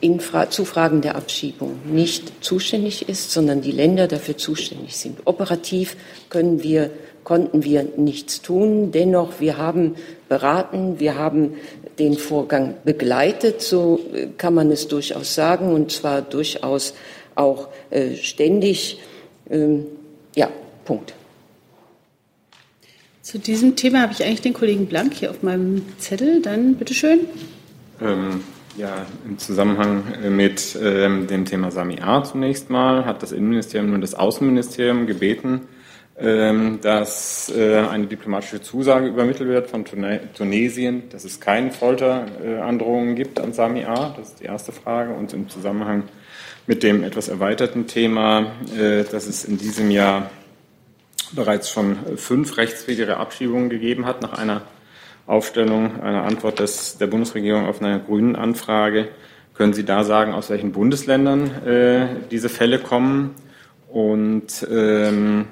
in Fra zu Fragen der Abschiebung nicht zuständig ist, sondern die Länder dafür zuständig sind. Operativ können wir, konnten wir nichts tun. Dennoch, wir haben beraten, wir haben den Vorgang begleitet, so kann man es durchaus sagen, und zwar durchaus auch äh, ständig. Ähm, ja, Punkt. Zu diesem Thema habe ich eigentlich den Kollegen Blank hier auf meinem Zettel. Dann bitteschön. Ähm, ja, im Zusammenhang äh, mit ähm, dem Thema Sami A zunächst mal hat das Innenministerium und das Außenministerium gebeten, dass äh, eine diplomatische Zusage übermittelt wird von Tunesien, dass es keine Folterandrohungen gibt an Sami A. Das ist die erste Frage. Und im Zusammenhang mit dem etwas erweiterten Thema, äh, dass es in diesem Jahr bereits schon fünf rechtswidrige Abschiebungen gegeben hat nach einer Aufstellung einer Antwort des, der Bundesregierung auf eine grünen Anfrage. Können Sie da sagen, aus welchen Bundesländern äh, diese Fälle kommen und ähm,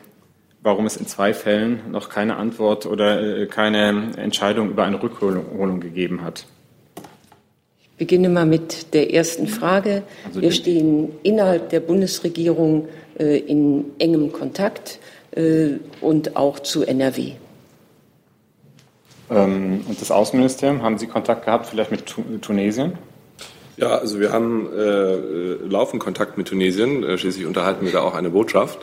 warum es in zwei Fällen noch keine Antwort oder äh, keine Entscheidung über eine Rückholung gegeben hat? Ich beginne mal mit der ersten Frage. Also Wir stehen innerhalb der Bundesregierung äh, in engem Kontakt äh, und auch zu NRW. Ähm, und das Außenministerium, haben Sie Kontakt gehabt, vielleicht mit Tunesien? Ja, also wir haben äh, laufend Kontakt mit Tunesien. Schließlich unterhalten wir da auch eine Botschaft.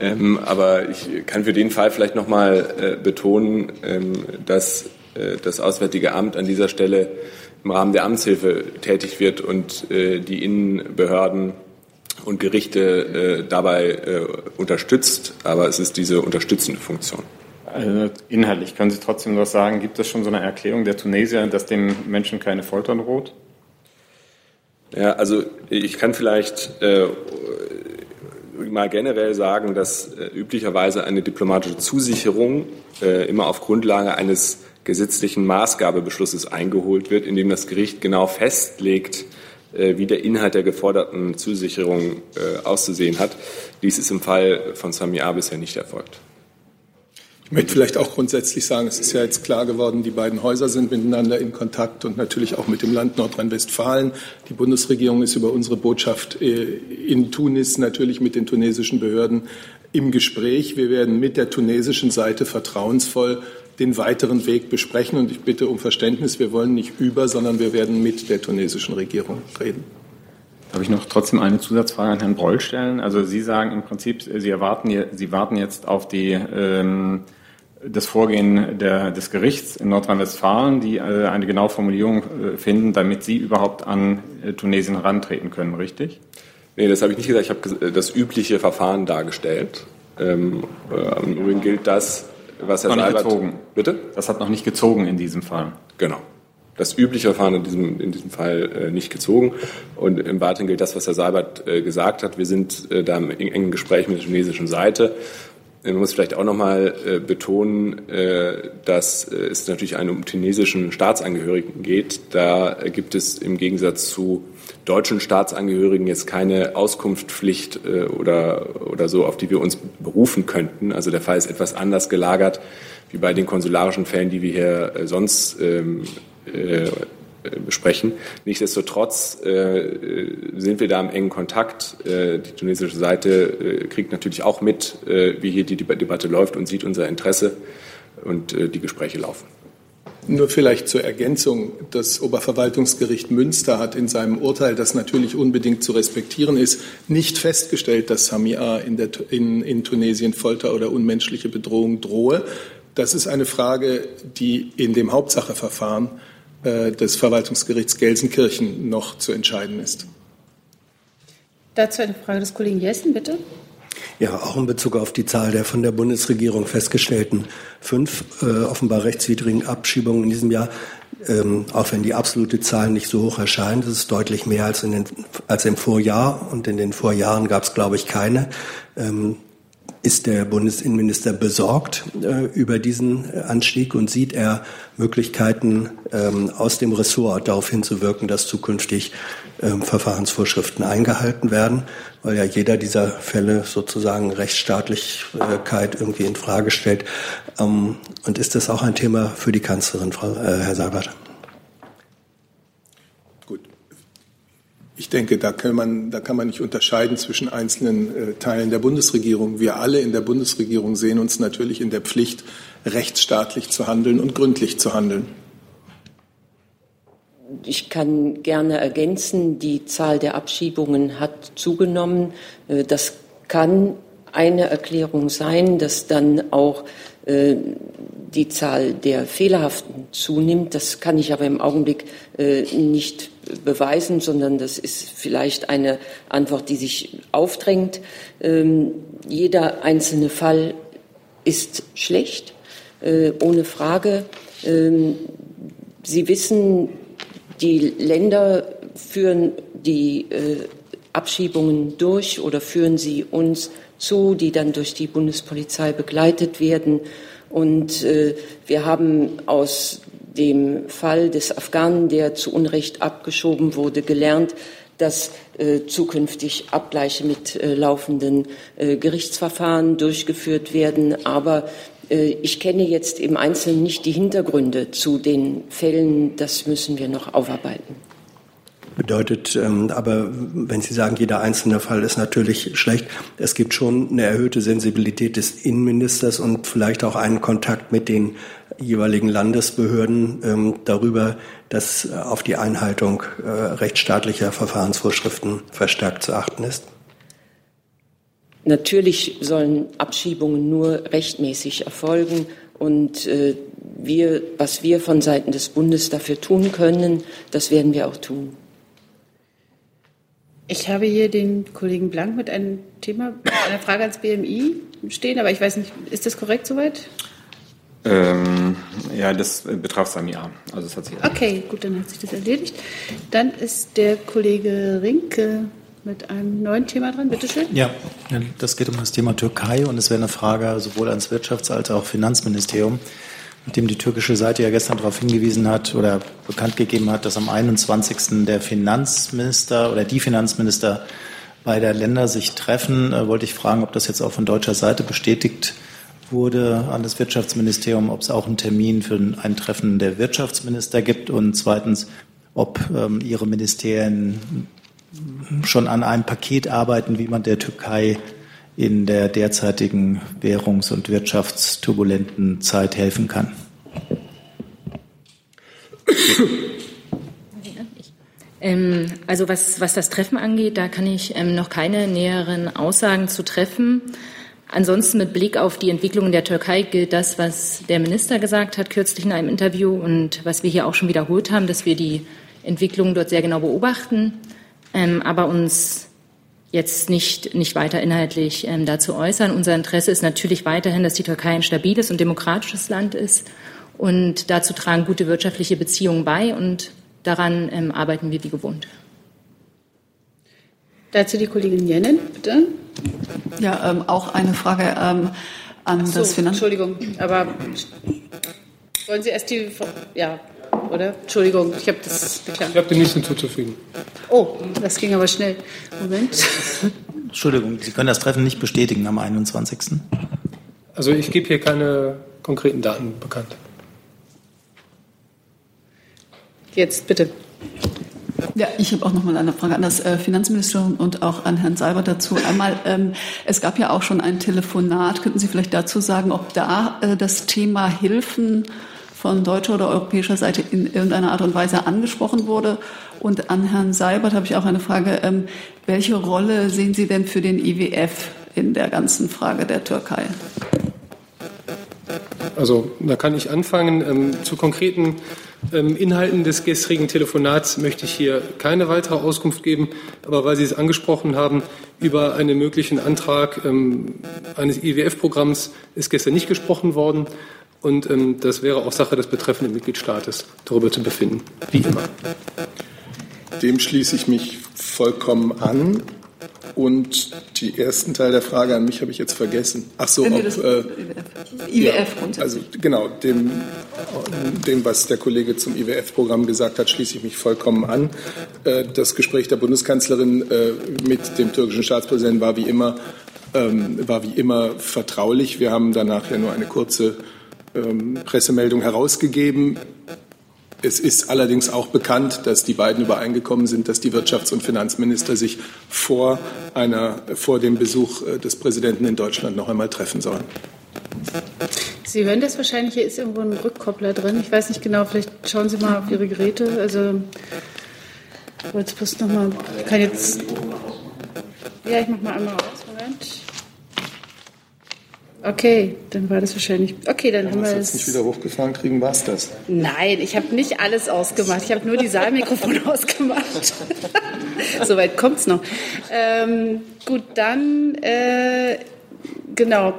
Ähm, aber ich kann für den Fall vielleicht nochmal äh, betonen, ähm, dass äh, das Auswärtige Amt an dieser Stelle im Rahmen der Amtshilfe tätig wird und äh, die Innenbehörden und Gerichte äh, dabei äh, unterstützt. Aber es ist diese unterstützende Funktion. Also inhaltlich können Sie trotzdem noch sagen, gibt es schon so eine Erklärung der Tunesier, dass dem Menschen keine Folter droht? Ja, also ich kann vielleicht äh, mal generell sagen, dass äh, üblicherweise eine diplomatische Zusicherung äh, immer auf Grundlage eines gesetzlichen Maßgabebeschlusses eingeholt wird, in dem das Gericht genau festlegt, äh, wie der Inhalt der geforderten Zusicherung äh, auszusehen hat. Dies ist im Fall von Samia bisher nicht erfolgt. Ich möchte vielleicht auch grundsätzlich sagen, es ist ja jetzt klar geworden, die beiden Häuser sind miteinander in Kontakt und natürlich auch mit dem Land Nordrhein-Westfalen. Die Bundesregierung ist über unsere Botschaft äh, in Tunis natürlich mit den tunesischen Behörden im Gespräch. Wir werden mit der tunesischen Seite vertrauensvoll den weiteren Weg besprechen. Und ich bitte um Verständnis, wir wollen nicht über, sondern wir werden mit der tunesischen Regierung reden. Darf ich noch trotzdem eine Zusatzfrage an Herrn Broll stellen? Also Sie sagen im Prinzip, Sie erwarten, Sie warten jetzt auf die, ähm, das Vorgehen der, des Gerichts in Nordrhein-Westfalen, die äh, eine genaue Formulierung äh, finden, damit Sie überhaupt an äh, Tunesien herantreten können, richtig? Nee, das habe ich nicht gesagt. Ich habe äh, das übliche Verfahren dargestellt. Ähm, äh, Im Übrigen gilt das, was Herr noch Seibert... gezogen. Bitte? Das hat noch nicht gezogen in diesem Fall. Genau. Das übliche Verfahren in diesem, in diesem Fall äh, nicht gezogen. Und im Weiteren gilt das, was Herr Seibert gesagt hat. Wir sind da im engen Gespräch mit der tunesischen Seite. Man muss vielleicht auch noch mal äh, betonen, äh, dass äh, es natürlich um tunesischen Staatsangehörigen geht. Da gibt es im Gegensatz zu deutschen Staatsangehörigen jetzt keine Auskunftspflicht oder, oder so, auf die wir uns berufen könnten. Also der Fall ist etwas anders gelagert wie bei den konsularischen Fällen, die wir hier sonst ähm, besprechen. Nichtsdestotrotz äh, sind wir da im engen Kontakt. Äh, die tunesische Seite äh, kriegt natürlich auch mit, wie hier die Debatte läuft und sieht unser Interesse und die Gespräche laufen. Nur vielleicht zur Ergänzung. Das Oberverwaltungsgericht Münster hat in seinem Urteil, das natürlich unbedingt zu respektieren ist, nicht festgestellt, dass Samia in, der, in, in Tunesien Folter oder unmenschliche Bedrohung drohe. Das ist eine Frage, die in dem Hauptsacheverfahren äh, des Verwaltungsgerichts Gelsenkirchen noch zu entscheiden ist. Dazu eine Frage des Kollegen Jessen, bitte. Ja, auch in Bezug auf die Zahl der von der Bundesregierung festgestellten fünf äh, offenbar rechtswidrigen Abschiebungen in diesem Jahr. Ähm, auch wenn die absolute Zahl nicht so hoch erscheint, ist es deutlich mehr als, in den, als im Vorjahr. Und in den Vorjahren gab es, glaube ich, keine. Ähm, ist der Bundesinnenminister besorgt äh, über diesen Anstieg und sieht er Möglichkeiten ähm, aus dem Ressort darauf hinzuwirken, dass zukünftig ähm, Verfahrensvorschriften eingehalten werden, weil ja jeder dieser Fälle sozusagen Rechtsstaatlichkeit irgendwie in Frage stellt. Ähm, und ist das auch ein Thema für die Kanzlerin, Frau, äh, Herr Seibert? Ich denke, da kann man, da kann man nicht unterscheiden zwischen einzelnen äh, Teilen der Bundesregierung. Wir alle in der Bundesregierung sehen uns natürlich in der Pflicht, rechtsstaatlich zu handeln und gründlich zu handeln. Ich kann gerne ergänzen, die Zahl der Abschiebungen hat zugenommen. Äh, das kann eine Erklärung sein, dass dann auch äh, die Zahl der Fehlerhaften zunimmt. Das kann ich aber im Augenblick äh, nicht beweisen, sondern das ist vielleicht eine Antwort, die sich aufdrängt. Ähm, jeder einzelne Fall ist schlecht, äh, ohne Frage. Ähm, Sie wissen, die Länder führen die äh, Abschiebungen durch oder führen sie uns zu, die dann durch die Bundespolizei begleitet werden. Und äh, wir haben aus dem Fall des Afghanen, der zu Unrecht abgeschoben wurde, gelernt, dass äh, zukünftig Abgleiche mit äh, laufenden äh, Gerichtsverfahren durchgeführt werden. Aber äh, ich kenne jetzt im Einzelnen nicht die Hintergründe zu den Fällen. Das müssen wir noch aufarbeiten. Bedeutet ähm, aber, wenn Sie sagen, jeder einzelne Fall ist natürlich schlecht, es gibt schon eine erhöhte Sensibilität des Innenministers und vielleicht auch einen Kontakt mit den jeweiligen Landesbehörden ähm, darüber, dass auf die Einhaltung äh, rechtsstaatlicher Verfahrensvorschriften verstärkt zu achten ist? Natürlich sollen Abschiebungen nur rechtmäßig erfolgen. Und äh, wir, was wir von Seiten des Bundes dafür tun können, das werden wir auch tun. Ich habe hier den Kollegen Blank mit einem Thema, einer Frage ans BMI stehen, aber ich weiß nicht, ist das korrekt soweit? Ähm, ja, das betraf Samia. Also es hat sich okay, gut, dann hat sich das erledigt. Dann ist der Kollege Rinke mit einem neuen Thema dran. Bitte schön. Ja, das geht um das Thema Türkei und es wäre eine Frage sowohl ans Wirtschafts- als auch Finanzministerium nachdem die türkische Seite ja gestern darauf hingewiesen hat oder bekannt gegeben hat, dass am 21. der Finanzminister oder die Finanzminister beider Länder sich treffen, äh, wollte ich fragen, ob das jetzt auch von deutscher Seite bestätigt wurde an das Wirtschaftsministerium, ob es auch einen Termin für ein Treffen der Wirtschaftsminister gibt und zweitens, ob ähm, Ihre Ministerien schon an einem Paket arbeiten, wie man der Türkei in der derzeitigen währungs- und wirtschaftsturbulenten Zeit helfen kann? Ähm, also was, was das Treffen angeht, da kann ich ähm, noch keine näheren Aussagen zu treffen. Ansonsten mit Blick auf die Entwicklung in der Türkei gilt das, was der Minister gesagt hat kürzlich in einem Interview und was wir hier auch schon wiederholt haben, dass wir die Entwicklung dort sehr genau beobachten, ähm, aber uns jetzt nicht, nicht weiter inhaltlich ähm, dazu äußern. Unser Interesse ist natürlich weiterhin, dass die Türkei ein stabiles und demokratisches Land ist und dazu tragen gute wirtschaftliche Beziehungen bei und daran ähm, arbeiten wir wie gewohnt. Dazu die Kollegin Jennen, bitte. Ja, ähm, auch eine Frage ähm, an so, das Finanz... Entschuldigung, aber wollen Sie erst die... Ja, oder? Entschuldigung, ich habe das geklappt. Ich habe dem nichts hinzuzufügen. Oh, das ging aber schnell. Moment. Entschuldigung, Sie können das Treffen nicht bestätigen am 21. Also ich gebe hier keine konkreten Daten bekannt. Jetzt bitte. Ja, ich habe auch noch mal eine Frage an das äh, Finanzministerium und auch an Herrn Seibert dazu. Einmal, ähm, es gab ja auch schon ein Telefonat. Könnten Sie vielleicht dazu sagen, ob da äh, das Thema Hilfen von deutscher oder europäischer Seite in irgendeiner Art und Weise angesprochen wurde? Und an Herrn Seibert habe ich auch eine Frage. Ähm, welche Rolle sehen Sie denn für den IWF in der ganzen Frage der Türkei? Also da kann ich anfangen. Ähm, zu konkreten Inhalten des gestrigen Telefonats möchte ich hier keine weitere Auskunft geben. Aber weil Sie es angesprochen haben, über einen möglichen Antrag ähm, eines IWF-Programms ist gestern nicht gesprochen worden. Und ähm, das wäre auch Sache des betreffenden Mitgliedstaates, darüber zu befinden, wie immer. Dem schließe ich mich vollkommen an. Und die ersten Teil der Frage an mich habe ich jetzt vergessen. Ach so, ob, äh, IWF ja, also genau dem, dem, was der Kollege zum IWF-Programm gesagt hat, schließe ich mich vollkommen an. Äh, das Gespräch der Bundeskanzlerin äh, mit dem türkischen Staatspräsidenten war wie immer ähm, war wie immer vertraulich. Wir haben danach ja nur eine kurze ähm, Pressemeldung herausgegeben. Es ist allerdings auch bekannt, dass die beiden übereingekommen sind, dass die Wirtschafts- und Finanzminister sich vor, einer, vor dem Besuch äh, des Präsidenten in Deutschland noch einmal treffen sollen. Sie hören das wahrscheinlich, hier ist irgendwo ein Rückkoppler drin. Ich weiß nicht genau, vielleicht schauen Sie mal auf Ihre Geräte. Also, ich wollte bloß noch mal, kann jetzt, ja, ich mache mal einmal aus, Moment. Okay, dann war das wahrscheinlich. Okay, dann Wenn haben wir wir es jetzt es. nicht wieder hochgefahren kriegen, war es das. Nein, ich habe nicht alles ausgemacht. Ich habe nur die Saalmikrofone ausgemacht. Soweit kommt es noch. Ähm, gut, dann, äh, genau.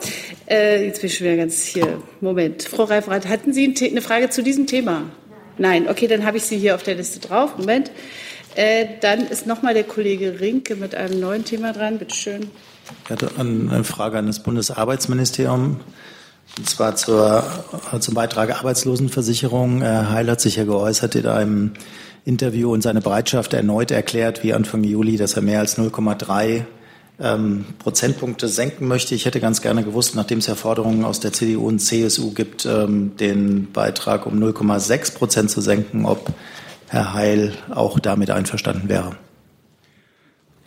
Äh, jetzt bin ich schon wieder ganz hier. Moment. Frau Reifrath, hatten Sie eine Frage zu diesem Thema? Nein, okay, dann habe ich Sie hier auf der Liste drauf. Moment. Äh, dann ist nochmal der Kollege Rinke mit einem neuen Thema dran. Bitte schön. Ich hatte eine Frage an das Bundesarbeitsministerium. Und zwar zur, zum Beitrag Arbeitslosenversicherung. Herr Heil hat sich ja geäußert in einem Interview und seine Bereitschaft erneut erklärt, wie Anfang Juli, dass er mehr als 0,3 ähm, Prozentpunkte senken möchte. Ich hätte ganz gerne gewusst, nachdem es ja Forderungen aus der CDU und CSU gibt, ähm, den Beitrag um 0,6 Prozent zu senken, ob Herr Heil auch damit einverstanden wäre.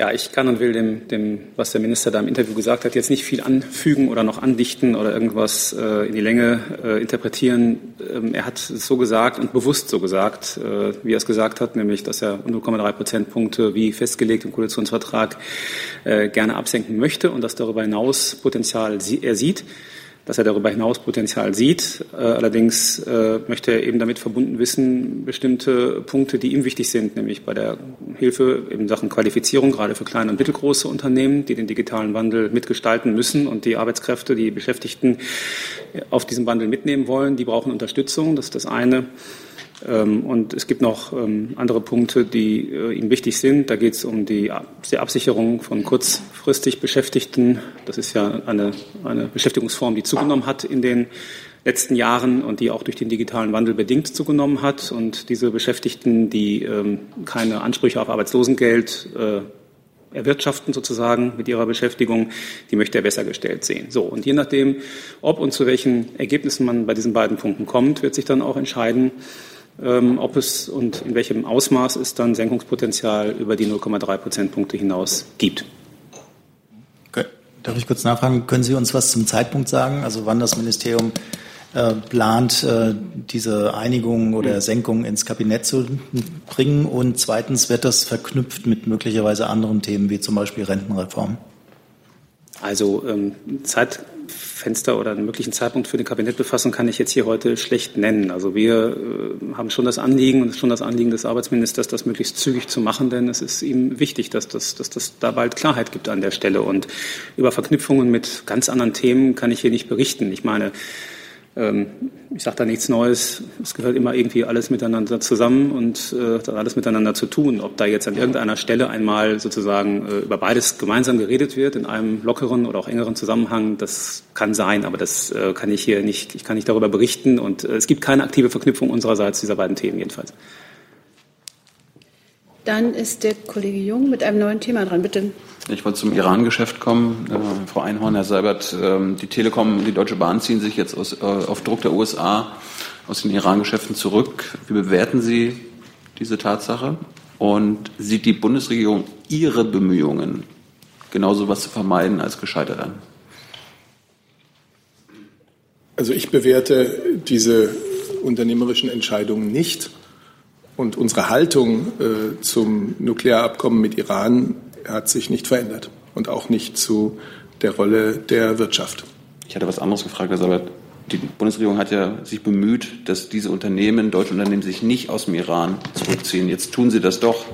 Ja, ich kann und will dem, dem, was der Minister da im Interview gesagt hat, jetzt nicht viel anfügen oder noch andichten oder irgendwas äh, in die Länge äh, interpretieren. Ähm, er hat es so gesagt und bewusst so gesagt, äh, wie er es gesagt hat, nämlich, dass er 0,3 Prozentpunkte wie festgelegt im Koalitionsvertrag äh, gerne absenken möchte und dass darüber hinaus Potenzial sie er sieht dass er darüber hinaus Potenzial sieht. Äh, allerdings äh, möchte er eben damit verbunden wissen, bestimmte Punkte, die ihm wichtig sind, nämlich bei der Hilfe in Sachen Qualifizierung, gerade für kleine und mittelgroße Unternehmen, die den digitalen Wandel mitgestalten müssen und die Arbeitskräfte, die Beschäftigten auf diesen Wandel mitnehmen wollen, die brauchen Unterstützung. Das ist das eine. Ähm, Und es gibt noch ähm, andere Punkte, die äh, ihm wichtig sind. Da geht es um die Ab- die Absicherung von kurzfristig Beschäftigten. Das ist ja eine, eine Beschäftigungsform, die zugenommen hat in den letzten Jahren und die auch durch den digitalen Wandel bedingt zugenommen hat. Und diese Beschäftigten, die ähm, keine Ansprüche auf Arbeitslosengeld äh, erwirtschaften sozusagen mit ihrer Beschäftigung, die möchte er besser gestellt sehen. So, und je nachdem, ob und zu welchen Ergebnissen man bei diesen beiden Punkten kommt, wird sich dann auch entscheiden, ob es und in welchem Ausmaß es dann Senkungspotenzial über die 0,3 Prozentpunkte hinaus gibt. Darf ich kurz nachfragen, können Sie uns was zum Zeitpunkt sagen, also wann das Ministerium äh, plant, äh, diese Einigung oder Senkung ins Kabinett zu bringen? Und zweitens, wird das verknüpft mit möglicherweise anderen Themen wie zum Beispiel Rentenreform? Also ähm, Zeitfenster oder einen möglichen Zeitpunkt für eine Kabinettbefassung kann ich jetzt hier heute schlecht nennen. Also wir äh, haben schon das Anliegen und schon das Anliegen des Arbeitsministers, das möglichst zügig zu machen, denn es ist ihm wichtig, dass das, dass das da bald Klarheit gibt an der Stelle. Und über Verknüpfungen mit ganz anderen Themen kann ich hier nicht berichten. Ich meine, ich sage da nichts Neues. Es gehört immer irgendwie alles miteinander zusammen und äh, hat alles miteinander zu tun. Ob da jetzt an irgendeiner Stelle einmal sozusagen äh, über beides gemeinsam geredet wird in einem lockeren oder auch engeren Zusammenhang, das kann sein, aber das äh, kann ich hier nicht. Ich kann nicht darüber berichten und äh, es gibt keine aktive Verknüpfung unsererseits dieser beiden Themen jedenfalls. Dann ist der Kollege Jung mit einem neuen Thema dran. Bitte. Ich wollte zum Iran-Geschäft kommen. Äh, Frau Einhorn, Herr Seibert, äh, die Telekom und die Deutsche Bahn ziehen sich jetzt aus, äh, auf Druck der USA aus den Iran-Geschäften zurück. Wie bewerten Sie diese Tatsache? Und sieht die Bundesregierung ihre Bemühungen, genau so etwas zu vermeiden, als gescheitert an? Also ich bewerte diese unternehmerischen Entscheidungen nicht. Und unsere Haltung äh, zum Nuklearabkommen mit Iran hat sich nicht verändert und auch nicht zu der Rolle der Wirtschaft. Ich hatte was anderes gefragt, Herr Sabat. Die Bundesregierung hat ja sich bemüht, dass diese Unternehmen, deutsche Unternehmen, sich nicht aus dem Iran zurückziehen. Jetzt tun sie das doch.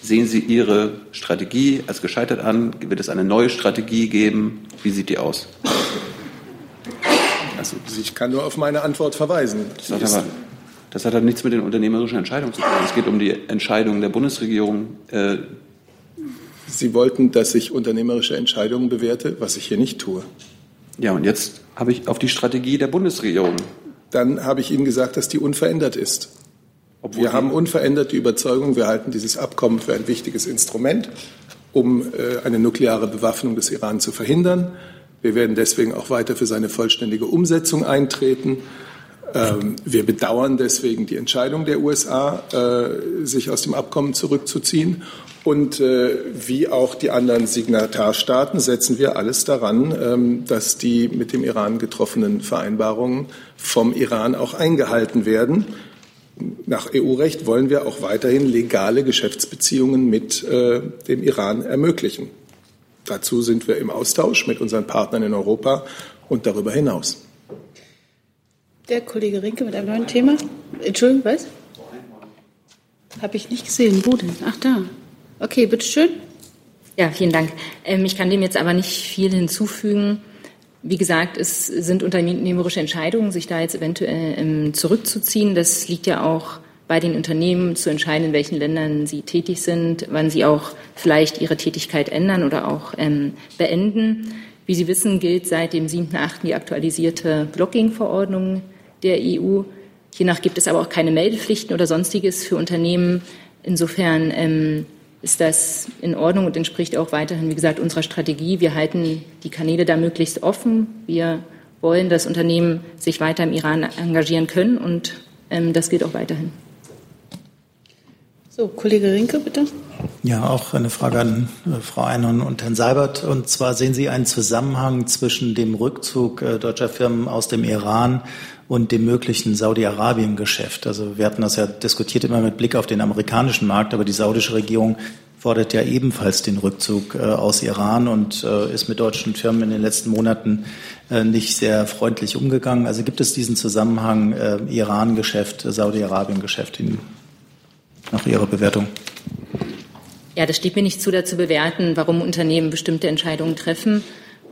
Sehen Sie Ihre Strategie als gescheitert an? Wird es eine neue Strategie geben? Wie sieht die aus? Also ich kann nur auf meine Antwort verweisen. Hat, aber, das hat aber nichts mit den unternehmerischen Entscheidungen zu tun. Es geht um die Entscheidung der Bundesregierung, äh, Sie wollten, dass ich unternehmerische Entscheidungen bewerte, was ich hier nicht tue. Ja, und jetzt habe ich auf die Strategie der Bundesregierung. Dann habe ich Ihnen gesagt, dass die unverändert ist. Obwohl wir haben unverändert die Überzeugung, wir halten dieses Abkommen für ein wichtiges Instrument, um äh, eine nukleare Bewaffnung des Iran zu verhindern. Wir werden deswegen auch weiter für seine vollständige Umsetzung eintreten. Ähm, wir bedauern deswegen die Entscheidung der USA, äh, sich aus dem Abkommen zurückzuziehen. Und äh, wie auch die anderen Signatarstaaten setzen wir alles daran, ähm, dass die mit dem Iran getroffenen Vereinbarungen vom Iran auch eingehalten werden. Nach EU-Recht wollen wir auch weiterhin legale Geschäftsbeziehungen mit äh, dem Iran ermöglichen. Dazu sind wir im Austausch mit unseren Partnern in Europa und darüber hinaus. Der Kollege Rinke mit einem neuen Thema. Entschuldigung, was? Habe ich nicht gesehen. Wo denn? Ach, da. Okay, bitteschön. Ja, vielen Dank. Ähm, ich kann dem jetzt aber nicht viel hinzufügen. Wie gesagt, es sind unternehmerische Entscheidungen, sich da jetzt eventuell ähm, zurückzuziehen. Das liegt ja auch bei den Unternehmen zu entscheiden, in welchen Ländern sie tätig sind, wann sie auch vielleicht ihre Tätigkeit ändern oder auch ähm, beenden. Wie Sie wissen, gilt seit dem 7.8. die aktualisierte Blocking-Verordnung der EU. Hiernach gibt es aber auch keine Meldepflichten oder sonstiges für Unternehmen. Insofern ähm, ist das in Ordnung und entspricht auch weiterhin, wie gesagt, unserer Strategie. Wir halten die Kanäle da möglichst offen. Wir wollen, dass Unternehmen sich weiter im Iran engagieren können und ähm, das gilt auch weiterhin. So, Kollege Rinke, bitte. Ja, auch eine Frage an äh, Frau Einhorn und Herrn Seibert. Und zwar sehen Sie einen Zusammenhang zwischen dem Rückzug äh, deutscher Firmen aus dem Iran und dem möglichen Saudi-Arabien-Geschäft. Also wir hatten das ja diskutiert immer mit Blick auf den amerikanischen Markt, aber die saudische Regierung fordert ja ebenfalls den Rückzug äh, aus Iran und äh, ist mit deutschen Firmen in den letzten Monaten äh, nicht sehr freundlich umgegangen. Also gibt es diesen Zusammenhang äh, Iran-Geschäft, Saudi-Arabien-Geschäft nach Ihrer Bewertung? Ja, das steht mir nicht zu, da zu bewerten, warum Unternehmen bestimmte Entscheidungen treffen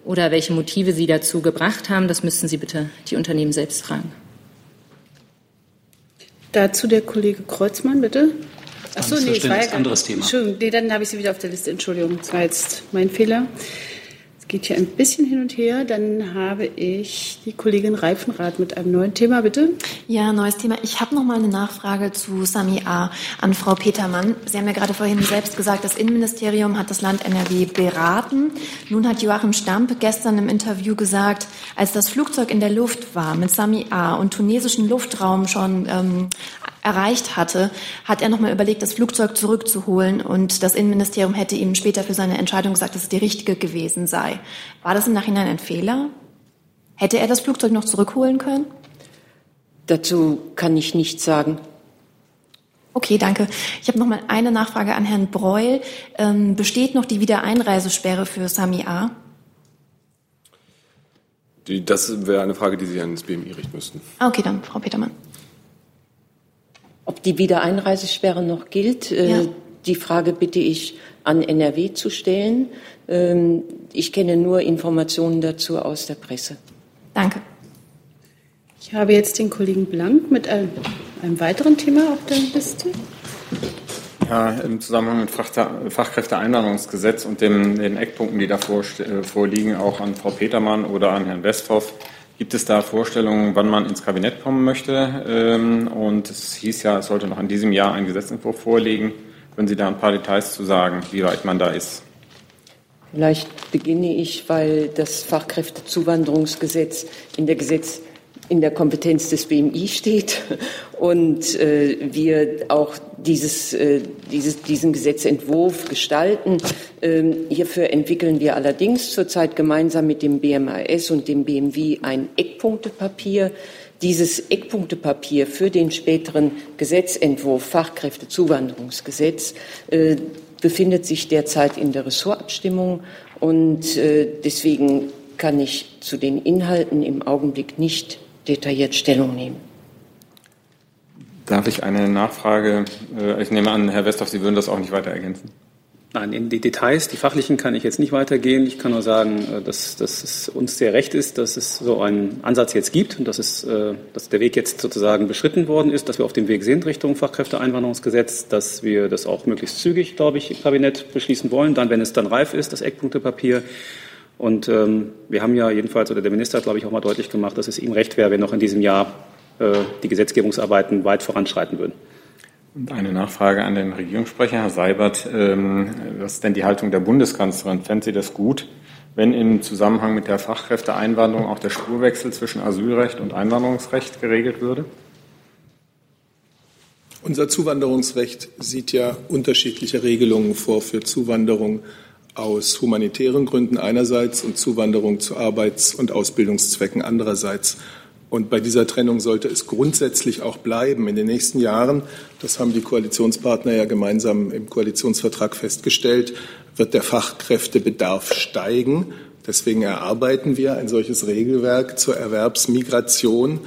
oder welche Motive sie dazu gebracht haben. Das müssten Sie bitte die Unternehmen selbst fragen. Dazu der Kollege Kreuzmann, bitte. Achso, nee, das war ja anderes Thema. Entschuldigung, nee, dann habe ich Sie wieder auf der Liste. Entschuldigung, das war jetzt mein Fehler. Es geht hier ein bisschen hin und her. Dann habe ich die Kollegin Reifenrath mit einem neuen Thema, bitte. Ja, neues Thema. Ich habe noch mal eine Nachfrage zu Sami A. an Frau Petermann. Sie haben ja gerade vorhin selbst gesagt, das Innenministerium hat das Land NRW beraten. Nun hat Joachim Stamp gestern im Interview gesagt, als das Flugzeug in der Luft war mit Sami A. und tunesischen Luftraum schon ähm, erreicht hatte, hat er nochmal überlegt, das Flugzeug zurückzuholen und das Innenministerium hätte ihm später für seine Entscheidung gesagt, dass es die richtige gewesen sei. War das im Nachhinein ein Fehler? Hätte er das Flugzeug noch zurückholen können? Dazu kann ich nichts sagen. Okay, danke. Ich habe noch mal eine Nachfrage an Herrn Breul. Ähm, besteht noch die Wiedereinreisesperre für Sami A? Die, das wäre eine Frage, die Sie an das BMI richten müssten. Ah, okay, dann Frau Petermann. Ob die Wiedereinreisesperre noch gilt, äh, ja. die Frage bitte ich an NRW zu stellen. Ähm, ich kenne nur Informationen dazu aus der Presse. Danke. Ich habe jetzt den Kollegen Blank mit einem, einem weiteren Thema auf der Liste. Ja, im Zusammenhang mit Fachkräfteeinwanderungsgesetz und dem, den Eckpunkten, die da äh, vorliegen, auch an Frau Petermann oder an Herrn Westhoff. Gibt es da Vorstellungen, wann man ins Kabinett kommen möchte? Ähm, und es hieß ja, es sollte noch in diesem Jahr ein Gesetzentwurf vorliegen. Können Sie da ein paar Details zu sagen, wie weit man da ist? Vielleicht beginne ich, weil das Fachkräftezuwanderungsgesetz in der Gesetz in der Kompetenz des BMI steht und äh, wir auch dieses, äh, dieses, diesen Gesetzentwurf gestalten. Ähm, hierfür entwickeln wir allerdings zurzeit gemeinsam mit dem BMAS und dem BMW ein Eckpunktepapier. Dieses Eckpunktepapier für den späteren Gesetzentwurf Fachkräftezuwanderungsgesetz äh, befindet sich derzeit in der Ressortabstimmung und äh, deswegen kann ich zu den Inhalten im Augenblick nicht detailliert Stellung nehmen. Darf ich eine Nachfrage? Äh, ich nehme an, Herr Westhoff, Sie würden das auch nicht weiter ergänzen. Nein, in die Details, die fachlichen kann ich jetzt nicht weitergehen. Ich kann nur sagen, äh, dass, dass es uns sehr recht ist, dass es so einen Ansatz jetzt gibt und dass, es, äh, dass der Weg jetzt sozusagen beschritten worden ist, dass wir auf dem Weg sind Richtung Fachkräfteeinwanderungsgesetz, dass wir das auch möglichst zügig, glaube ich, im Kabinett beschließen wollen, dann, wenn es dann reif ist, das Eckpunktepapier. Und ähm, wir haben ja jedenfalls, oder der Minister hat, glaube ich, auch mal deutlich gemacht, dass es ihm recht wäre, wenn noch in diesem Jahr äh, die Gesetzgebungsarbeiten weit voranschreiten würden. Und eine Nachfrage an den Regierungssprecher, Herr Seibert. Ähm, was ist denn die Haltung der Bundeskanzlerin? Fände sie das gut, wenn im Zusammenhang mit der Fachkräfteeinwanderung auch der Spurwechsel zwischen Asylrecht und Einwanderungsrecht geregelt würde? Unser Zuwanderungsrecht sieht ja unterschiedliche Regelungen vor für Zuwanderung aus humanitären Gründen einerseits und Zuwanderung zu Arbeits- und Ausbildungszwecken andererseits. Und bei dieser Trennung sollte es grundsätzlich auch bleiben. In den nächsten Jahren, das haben die Koalitionspartner ja gemeinsam im Koalitionsvertrag festgestellt, wird der Fachkräftebedarf steigen. Deswegen erarbeiten wir ein solches Regelwerk zur Erwerbsmigration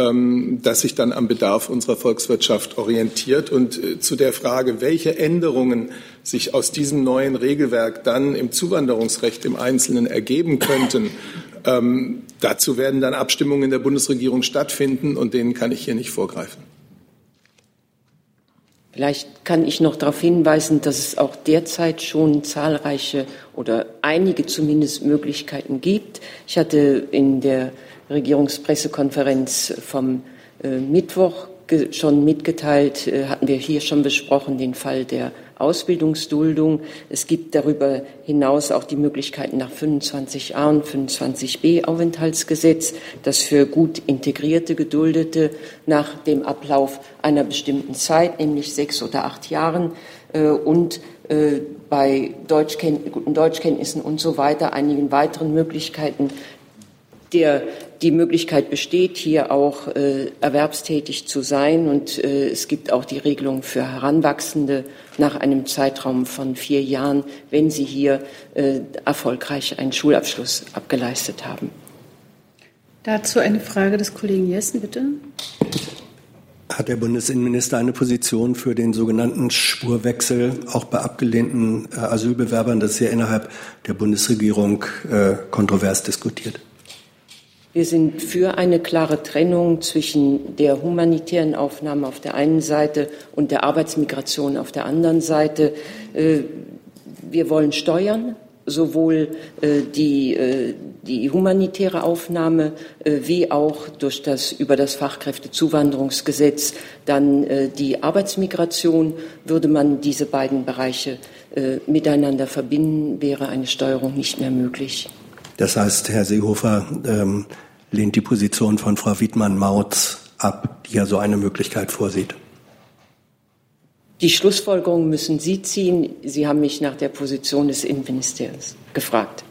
ähm, das sich dann am Bedarf unserer Volkswirtschaft orientiert. Und äh, zu der Frage, welche Änderungen sich aus diesem neuen Regelwerk dann im Zuwanderungsrecht im Einzelnen ergeben könnten, ähm, dazu werden dann Abstimmungen in der Bundesregierung stattfinden und denen kann ich hier nicht vorgreifen. Vielleicht kann ich noch darauf hinweisen, dass es auch derzeit schon zahlreiche oder einige zumindest Möglichkeiten gibt. Ich hatte in der Regierungspressekonferenz vom äh, Mittwoch schon mitgeteilt, äh, hatten wir hier schon besprochen, den Fall der Ausbildungsduldung. Es gibt darüber hinaus auch die Möglichkeiten nach 25a und 25b Aufenthaltsgesetz, das für gut integrierte Geduldete nach dem Ablauf einer bestimmten Zeit, nämlich sechs oder acht Jahren, äh, und bei Deutschkennt guten Deutschkenntnissen und so weiter, einigen weiteren Möglichkeiten der die Möglichkeit besteht, hier auch äh, erwerbstätig zu sein. Und äh, es gibt auch die Regelung für Heranwachsende nach einem Zeitraum von vier Jahren, wenn sie hier äh, erfolgreich einen Schulabschluss abgeleistet haben. Dazu eine Frage des Kollegen Jessen, bitte. Hat der Bundesinnenminister eine Position für den sogenannten Spurwechsel auch bei abgelehnten äh, Asylbewerbern? Das ist ja innerhalb der Bundesregierung äh, kontrovers diskutiert. Wir sind für eine klare Trennung zwischen der humanitären Aufnahme auf der einen Seite und der Arbeitsmigration auf der anderen Seite. Äh, wir wollen steuern, sowohl äh, die, äh, die humanitäre Aufnahme wie auch durch das, über das Fachkräftezuwanderungsgesetz dann die Arbeitsmigration. Würde man diese beiden Bereiche miteinander verbinden, wäre eine Steuerung nicht mehr möglich. Das heißt, Herr Seehofer ähm, lehnt die Position von Frau Wiedmann-Mautz ab, die ja so eine Möglichkeit vorsieht. Die Schlussfolgerungen müssen Sie ziehen. Sie haben mich nach der Position des Innenministeriums gefragt.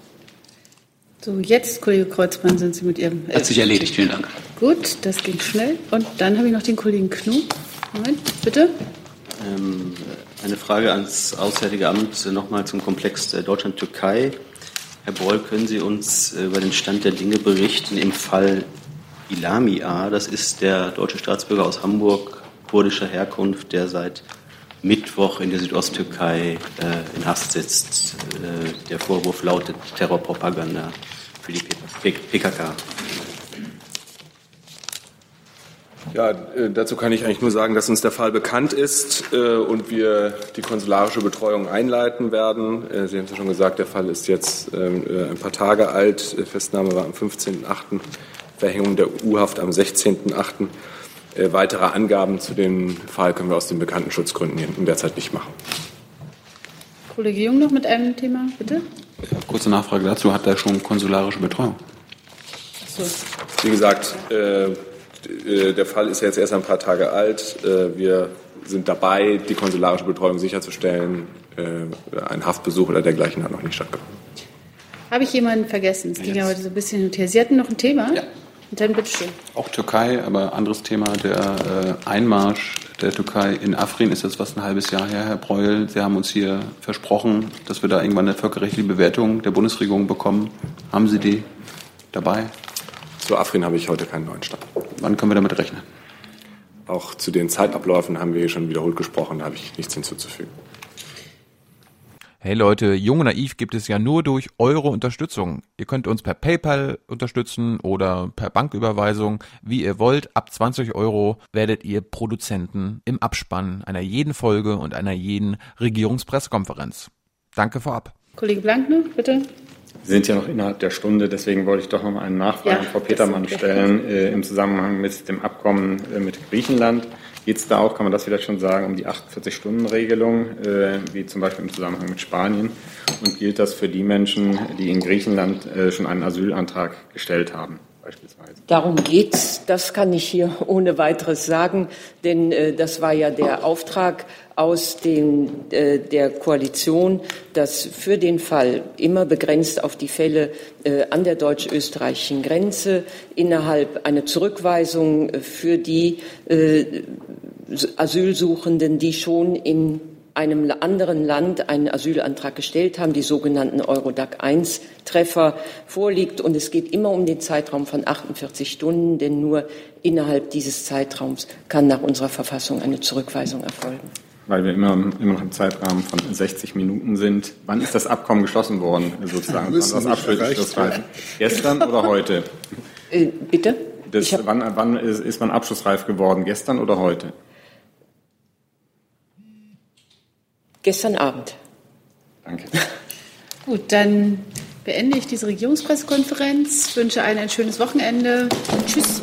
So, jetzt, Kollege Kreuzmann, sind Sie mit Ihrem. Hat sich erledigt, vielen Dank. Gut, das ging schnell. Und dann habe ich noch den Kollegen Knu. Moment, bitte. Ähm, eine Frage ans Auswärtige Amt nochmal zum Komplex Deutschland-Türkei. Herr Boll, können Sie uns äh, über den Stand der Dinge berichten im Fall Ilami A? Das ist der deutsche Staatsbürger aus Hamburg, kurdischer Herkunft, der seit Mittwoch in der Südosttürkei äh, in Haft sitzt. Äh, der Vorwurf lautet Terrorpropaganda für die PKK. Ja, äh, dazu kann ich eigentlich nur sagen, dass uns der Fall bekannt ist äh, und wir die konsularische Betreuung einleiten werden. Äh, Sie haben es ja schon gesagt, der Fall ist jetzt ähm, ein paar Tage alt. Festnahme war am 15.8., Verhängung der U-Haft am 16.8. Weitere Angaben zu dem Fall können wir aus den bekannten Schutzgründen in der Zeit nicht machen. Kollege Jung noch mit einem Thema, bitte. Kurze Nachfrage dazu. Hat er schon konsularische Betreuung? So. Wie gesagt, äh, der Fall ist jetzt erst ein paar Tage alt. Äh, wir sind dabei, die konsularische Betreuung sicherzustellen. Äh, ein Haftbesuch oder dergleichen hat noch nicht stattgefunden. Habe ich jemanden vergessen? Es ging ja heute so ein bisschen hin und her. Sie hatten noch ein Thema? Ja. Und dann bitteschön. Auch Türkei, aber anderes Thema. Der Einmarsch der Türkei in Afrin ist jetzt fast ein halbes Jahr her, Herr Breuel. Sie haben uns hier versprochen, dass wir da irgendwann eine völkerrechtliche Bewertung der Bundesregierung bekommen. Haben Sie die dabei? Zu Afrin habe ich heute keinen neuen Stand. Wann können wir damit rechnen? Auch zu den Zeitabläufen haben wir hier schon wiederholt gesprochen, da habe ich nichts hinzuzufügen. Hey Leute, Jung und Naiv gibt es ja nur durch eure Unterstützung. Ihr könnt uns per PayPal unterstützen oder per Banküberweisung, wie ihr wollt. Ab 20 Euro werdet ihr Produzenten im Abspann einer jeden Folge und einer jeden Regierungspressekonferenz. Danke vorab. Kollege Blankner, bitte. Wir sind ja noch innerhalb der Stunde, deswegen wollte ich doch noch mal eine Nachfrage ja, an Frau Petermann stellen äh, im Zusammenhang mit dem Abkommen äh, mit Griechenland. Geht es da auch, kann man das vielleicht schon sagen, um die 48-Stunden-Regelung, äh, wie zum Beispiel im Zusammenhang mit Spanien? Und gilt das für die Menschen, die in Griechenland äh, schon einen Asylantrag gestellt haben? Beispielsweise. Darum geht's. Das kann ich hier ohne weiteres sagen, denn äh, das war ja der Auftrag aus den, äh, der Koalition, dass für den Fall immer begrenzt auf die Fälle äh, an der deutsch-österreichischen Grenze innerhalb eine Zurückweisung für die äh, Asylsuchenden, die schon in einem anderen Land einen Asylantrag gestellt haben, die sogenannten Eurodac-I-Treffer vorliegt. Und es geht immer um den Zeitraum von 48 Stunden, denn nur innerhalb dieses Zeitraums kann nach unserer Verfassung eine Zurückweisung erfolgen weil wir immer, immer noch im Zeitrahmen von 60 Minuten sind. Wann ist das Abkommen geschlossen worden, sozusagen? Das Gestern oder heute? Äh, bitte? Das, wann wann ist, ist man abschlussreif geworden? Gestern oder heute? Gestern Abend. Danke. Gut, dann beende ich diese Regierungspressekonferenz, wünsche allen ein schönes Wochenende und tschüss.